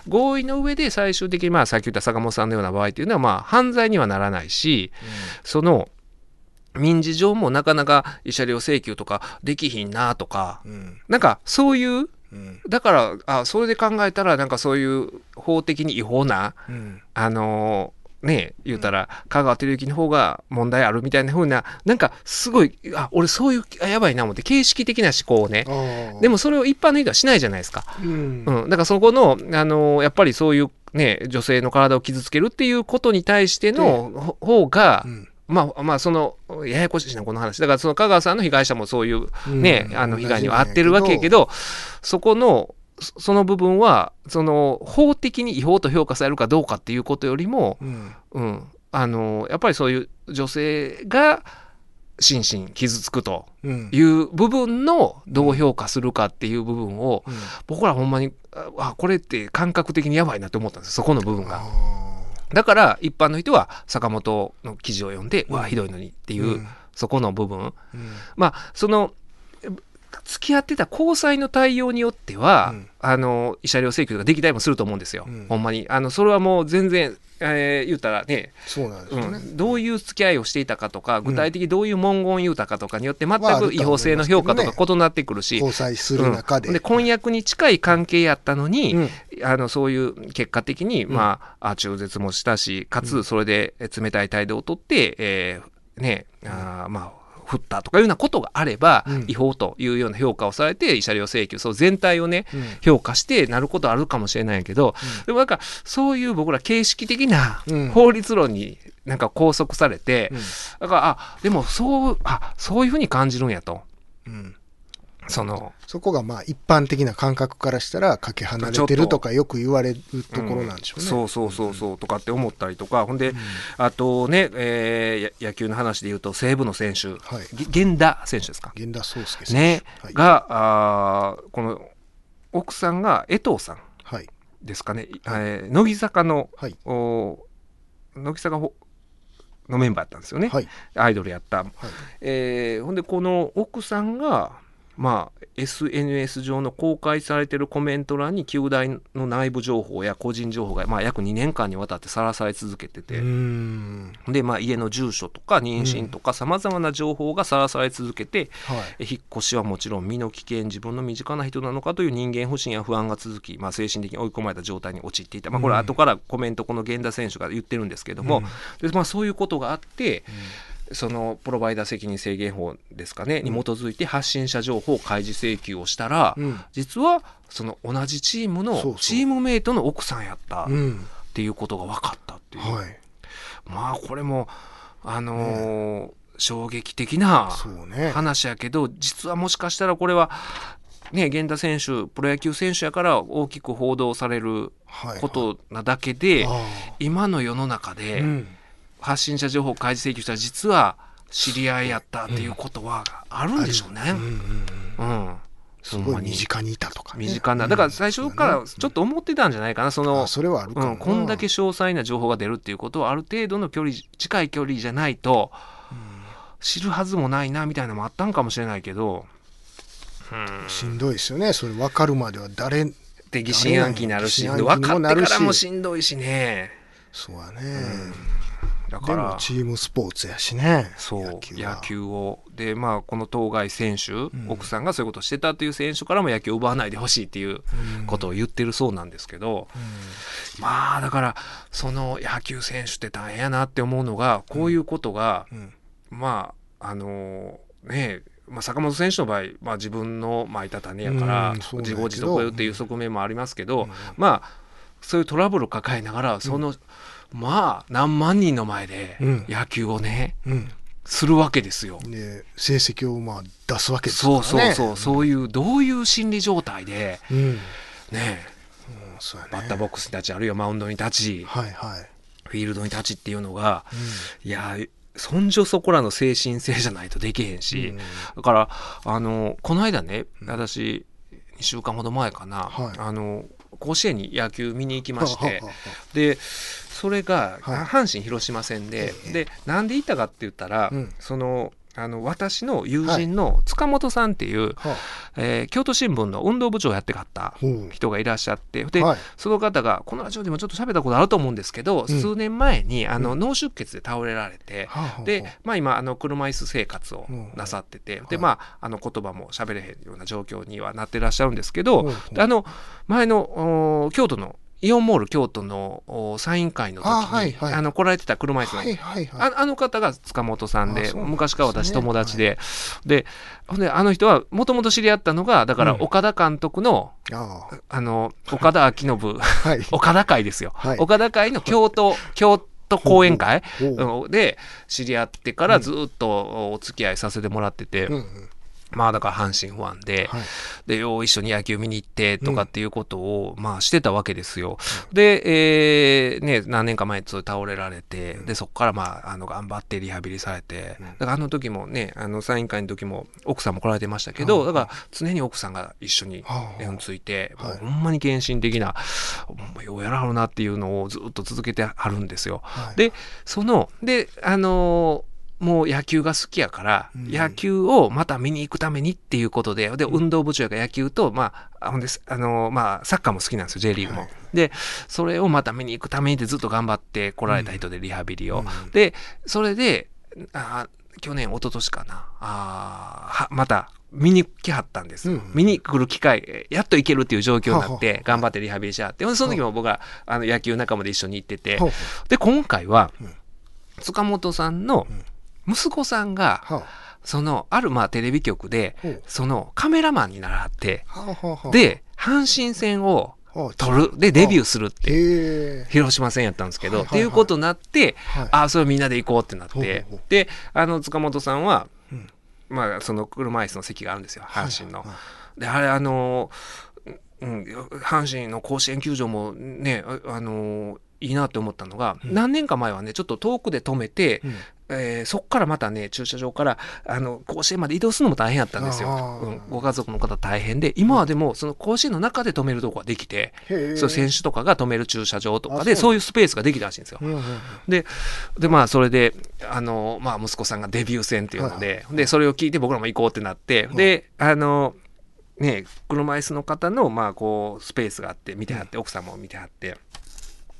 合意の上で最終的にまあさっき言った坂本さんのような場合っていうのはまあ犯罪にはならないしその民事上もなかなか慰謝料請求とかできひんなとか。うん。なんかそういううん。だからあそれで考えたらなんかそういう法的に違法なうん。あのーね言うたら香川照之の方が問題あるみたいな風ななんかすごいあ俺そういうあやばいな思って形式的な思考をね。でもそれを一般の人はしないじゃないですか。うん。うん、だからそこの、あのーやっぱりそういうね女性の体を傷つけるっていうことに対してのほ方が、うんまあまあそのややこしいなこの話。だからその香川さんの被害者もそういうね、うん。あの被害には遭ってるわけやけどそこのそその部分はその法的に違法と評価されるかどうかっていうことよりも、うん。うん、あのやっぱりそういう女性が心身傷つくとうん。いう部分のどう評価するかっていう部分をうん。僕らほんまにああこれって感覚的にやばいなって思ったんですよ。そこの部分が。あだから一般の人は坂本の記事を読んで、ううん。わひどいのにってーいう、そこの部分。うん。まあそのえ付き合ってた交際の対応によっては、うん。あの慰謝料請求とかできたりもすると思うんですよ、うん。ほんまに。あのそれはもう全然、えー言うたらねそうなんですうん、どういう付き合いをしていたかとか具体的にどういう文言言うたかとかによって全く違法性の評価とか異なってくるし、交際する中で。うん。で婚約に近い関係やったのに、うん。あのそういう結果的に、うん。まあ、あ中絶もしたしかつそれで冷たい態度をとって、えーねあーまあ振ったとかいうようなことがあれば、うん。違法というような評価をされて慰謝料請求そう全体をねうん。評価してなることあるかもしれないけど、でもなんかそういう僕ら形式的なうん。法律論になんか拘束されて、うん。だからあでもそうあそういうふうに感じるんやと。うんそのそこがまあ一般的な感覚からしたらかけ離れてるとかよく言われるところなんでしょうね。そうそうそうそうとかって思ったりとか。ほんで、あとね、えーや野球の話で言うと西武の選手、はい。げ源田選手ですか？源田壮介選手。ね、はい。があーこの奥さんが江藤さん。はい。ですかね、えー乃木坂の、はい。お乃木坂ほのメンバーやったんですよね、はい。アイドルやった、はい。えーほんでこの奥さんがまあ SNS 上の公開されてるコメント欄に球団の内部情報や個人情報が、まあ、約2年間にわたってさらされ続けてうて。で、まあ、家の住所とか妊娠とかさまざまな情報がさらされ続けて、はい。引っ越しはもちろん身の危険自分の身近な人なのかという人間不信や不安が続き、まあ、精神的に追い込まれた状態に陥っていた、まあ、これは後からコメントこの源田選手が言ってるんですけども、でまあ、そういうことがあって、そのプロバイダー責任制限法ですかね、に基づいて発信者情報開示請求をしたら、うん。実はその同じチームのチームメイトの奥さんやったっうん。ていうことが分かったっていう、はい。まあこれもあのー衝撃的な。話やけど実はもしかしたらこれはね源田選手プロ野球選手やから大きく報道されるはい。ことなだけで、あ今の世の中あで、うん。発信者情報開示請求したら実は知り合いやったっていうことはあるんでしょうね。うんうんうん。うん、すごい身近にいたとかね。身近なだから最初からちょっと思ってたんじゃないかなそのあ、それはある。うん、こんだけ詳細な情報が出るっていうことはある程度の距離近い距離じゃないと知るはずもないなみたいなのもあったんかもしれないけど、うん、しんどいですよね。それ分かるまでは誰、で疑心暗鬼になるし分かってからもしんどいしねそうやね。だから。でもチームスポーツやしね。そう野野球を。でまあこの当該選手、奥さんがそういうことをしてたという選手からも野球を奪わないでほしいっていうことを言ってるそうなんですけど、まあだからその野球選手って大変やなって思うのがこういうことが、うん。まああのねまあ、坂本選手の場合、まあ、自分のまいた種やから自業自得っていう側面もありますけど、うん。まあそういうトラブルを抱えながらその、まあ何万人の前でうん野球をね、うん。するわけですよ。で、成績をまあ出すわけですかそうらね。そうそう、そういうどういう心理状態でうん。うん。ねそうやね。バッターボックスに立ちあるいはマウンドに立ちはいはい。フィールドに立ちっていうのがいやそんじょそこらの精神性じゃないとできへんし、うんだからあのこの間ね私2週間ほど前かな、はいあの甲子園に野球見に行きましてははははでそれがはい。阪神・広島戦で、ええでなんで行ったかって言ったら、うん。そのあの私の友人の塚本さんっていう、はえー京都新聞の運動部長をやってはった人がいらっしゃってで、はい。その方がこのラジオでもちょっと喋ったことあると思うんですけど、うん。数年前にあの、うん。脳出血で倒れられて、で、まあ、今あの車椅子生活をうん。なさってて、はい。でまああの言葉も喋れへんような状況にはなってらっしゃるんですけど、あの前のお京都のイオンモール京都のおサイン会の時にああ、はいはい。の来られてた車椅子の、はいはいはい。ああの方が塚本さんでね。昔から私友達で、でほんであの人はもともと知り合ったのがだからうん。岡田監督の,、ああ。の岡田昭信。あはい。岡田会ですよ、はい。岡田会の京都京都講演会で知り合ってからずっとお付き合いさせてもらってて、うんうんまあだから阪神ファンで、はい。でよう一緒に野球見に行ってとかっていうことを、まあしてたわけですよ。で、えーね、何年か前にそう倒れられて、でそこからまああの頑張ってリハビリされて、うん。だからあの時もねあのサイン会の時も奥さんも来られてましたけど、はあだから常に奥さんが一緒にはあうんついて、はい。もうほんまに献身的な、ほんまようやらはるなっていうのをずっと続けてはるんですよ。はい。でそのであのーもう野球が好きやから、うん。野球をまた見に行くためにっていうことでで運動部長が野球と、まああほんですあのーまあ、サッカーも好きなんですよ J リーグも。はい。でそれをまた見に行くためにってずっと頑張って来られた人でリハビリを。うん。でそれであ去年一昨年かな。あーはまた見に来はったんです、うん。見に来る機会えやっと行けるっていう状況になって頑張ってリハビリしはって。その時も僕はあの野球仲間で一緒に行ってて。で今回はうん。塚本さんの息子さんがはそのあるまあテレビ局でそのカメラマンにならはってあはあはあ。で阪神戦をはあ撮る。でデビューするって広島戦やったんですけど、はいはいはい。っていうことになって、はい。ああそれみんなで行こうってなって、であの塚本さんは、うん。まあその車椅子の席があるんですよ阪神の。はい。はいであれあのうん、阪神の甲子園球場もねああのいいなって思ったのが、うん。何年か前はねちょっと遠くで止めて、うん。えーそっからまたね駐車場からあの甲子園まで移動するのも大変やったんですよ、うん、ご家族の方大変で今はでもその甲子園の中で止めるとこができて、へえそう選手とかが止める駐車場とかでそう。いうスペースができたらしいんですよ。うんうんうん。ででまあそれであの、まあ、息子さんがデビュー戦っていうので,、でそれを聞いて僕らも行こうってなって、であのね車椅子の方のまあこうスペースがあって見てはって、奥さんも見てはってで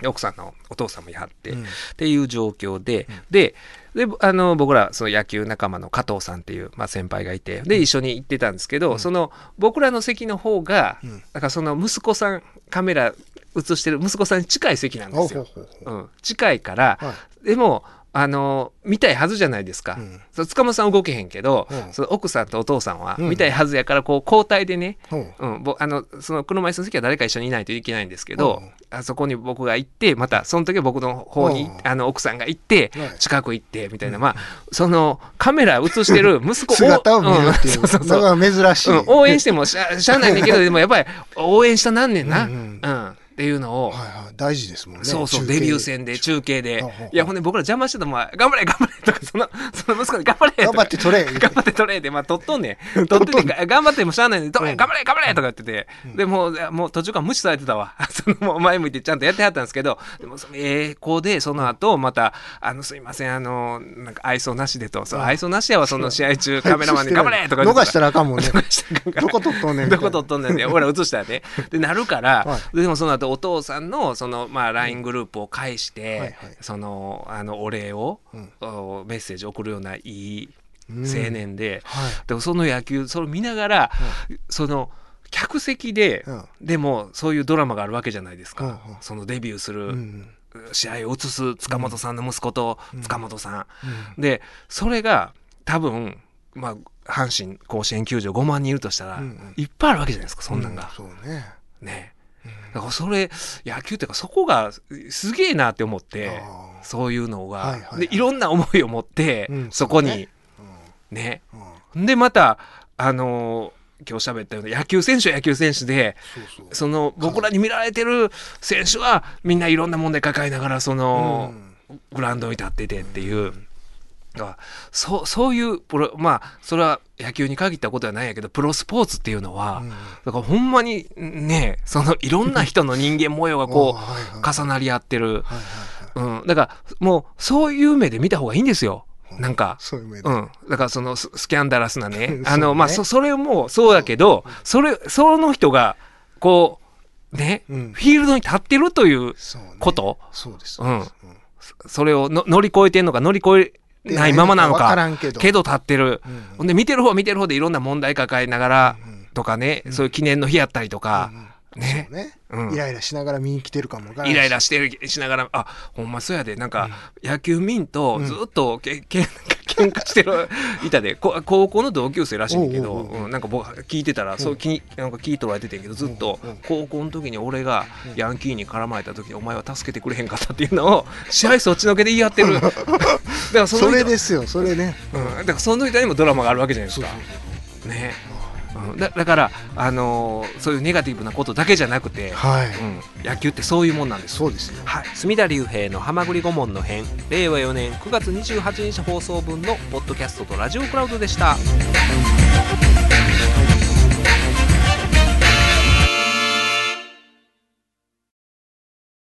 奥さんのお父さんもいはって、うん。っていう状況で、でであの僕らその野球仲間の加藤さんっていう、まあ、先輩がいてで一緒に行ってたんですけど、その僕らの席の方が、うん。だからその息子さんカメラ映してる息子さんに近い席なんですよ。ほうん、近いから、はでもあの見たいはずじゃないですか、うん。そう塚本さん動けへんけど、うん。その奥さんとお父さんはうん。見たいはずやからこう交代でね、ほううん、ぼあのその車椅子の席は誰か一緒にいないといけないんですけど、うん。あそこに僕が行ってまたその時は僕の方に、うん。あの奥さんが行って、はい。近く行ってみたいな、まあそのカメラ映してる 息子姿を見るっていう、ん。そうそうそう。珍しい、うん、応援してもしゃしゃあないねんけど でもやっぱり応援したなんねんな、ううん。んっていうのを、はいはい、大事ですもんねそうそう、デビュー戦で、中継で。いや、ほんで僕ら邪魔してたもん、頑張れ、頑張れとか、その、その息子に頑張れ頑張って取れ頑張って取れって、まあ、取っとんねん。取ってて、が頑張ってもしゃあないねん。取れ、頑張れ、頑張れとか言ってて。で、もう、もう途中から無視されてたわ。その、もう前向いてちゃんとやってはったんですけど、でも、その、ええ子で、その後、また、あの、すいません、あの、なんか、愛想なしでと、そう、愛想なしやわ、その試合中、カメラマンに頑張れとか言って逃したらあかんもんね。どこ撮っとんねんどこ撮っとんねんって俺ら映したらね。でなるから、はでもその後お父さんのそのまあ LINE グループを介して、そのあのお礼を、メッセージ送るようないいうん。青年で、はい。でもその野球それを見ながら、その客席で、うん。でもそういうドラマがあるわけじゃないですか、そのデビューする、うん試合を映す塚本さんの息子と塚本さん、うん。でそれが多分まあ阪神甲子園球場5万人いるとしたら、いっぱいあるわけじゃないですかそんなんが、そうね。ねだからそれ野球っていうかそこがすげえなって思ってそういうのが、はいはいはい。でいろんな思いを持って、うんそこにね。ね。うん。うん。でまたあのー今日喋ったような野球選手は野球選手でその僕らに見られてる選手はみんないろんな問題抱えながらその、グラウンドに立っててっていう。だからそうそういうプロまあそれは野球に限ったことはないやけどプロスポーツっていうのは、うん。だからほんまにねそのいろんな人の人間模様がこあーはい重なり合ってる、はいはいはい。うん、だからもうそういう目で見た方がいいんですよ。なんか、そういう。うん、だからそのススキャンダラスなね ね。あのまあそそれもそうだけどそれその人がこうね、うん。フィールドに立ってるというそうね。こと？そうです。うん。それをの乗り越えてんのか乗り越えないままなのわかからんけど。けど立ってる、うん。ほんで見てる方は見てる方でいろんな問題抱えながらうんとかね、そういう記念の日やったりとかう、んね。ね。うん。イライラしながら見に来てるかもイライラしてるしながらあほんまそうやで。なんか、野球民とずっとけ、けん喧嘩してるいたでこ高校の同級生らしいんだけどおうんなんか僕聞いてたら、そうきなんか聞い取られててんけどずっと高校の時に俺がヤンキーに絡まれた時にお前は助けてくれへんかったっていうのを 試合そっちのけで言い合ってる。だからそのそ人れですよ、それね。うん、だからその人にもドラマがあるわけじゃないですか。ねうん、だだから、あのーそういうネガティブなことだけじゃなくて、はい。うん、野球ってそういうもんなんですそうですね。はい、隅田隆平の「はまぐり顧問の編」令和4年9月28日放送分のポッドキャストとラジオクラウドでした。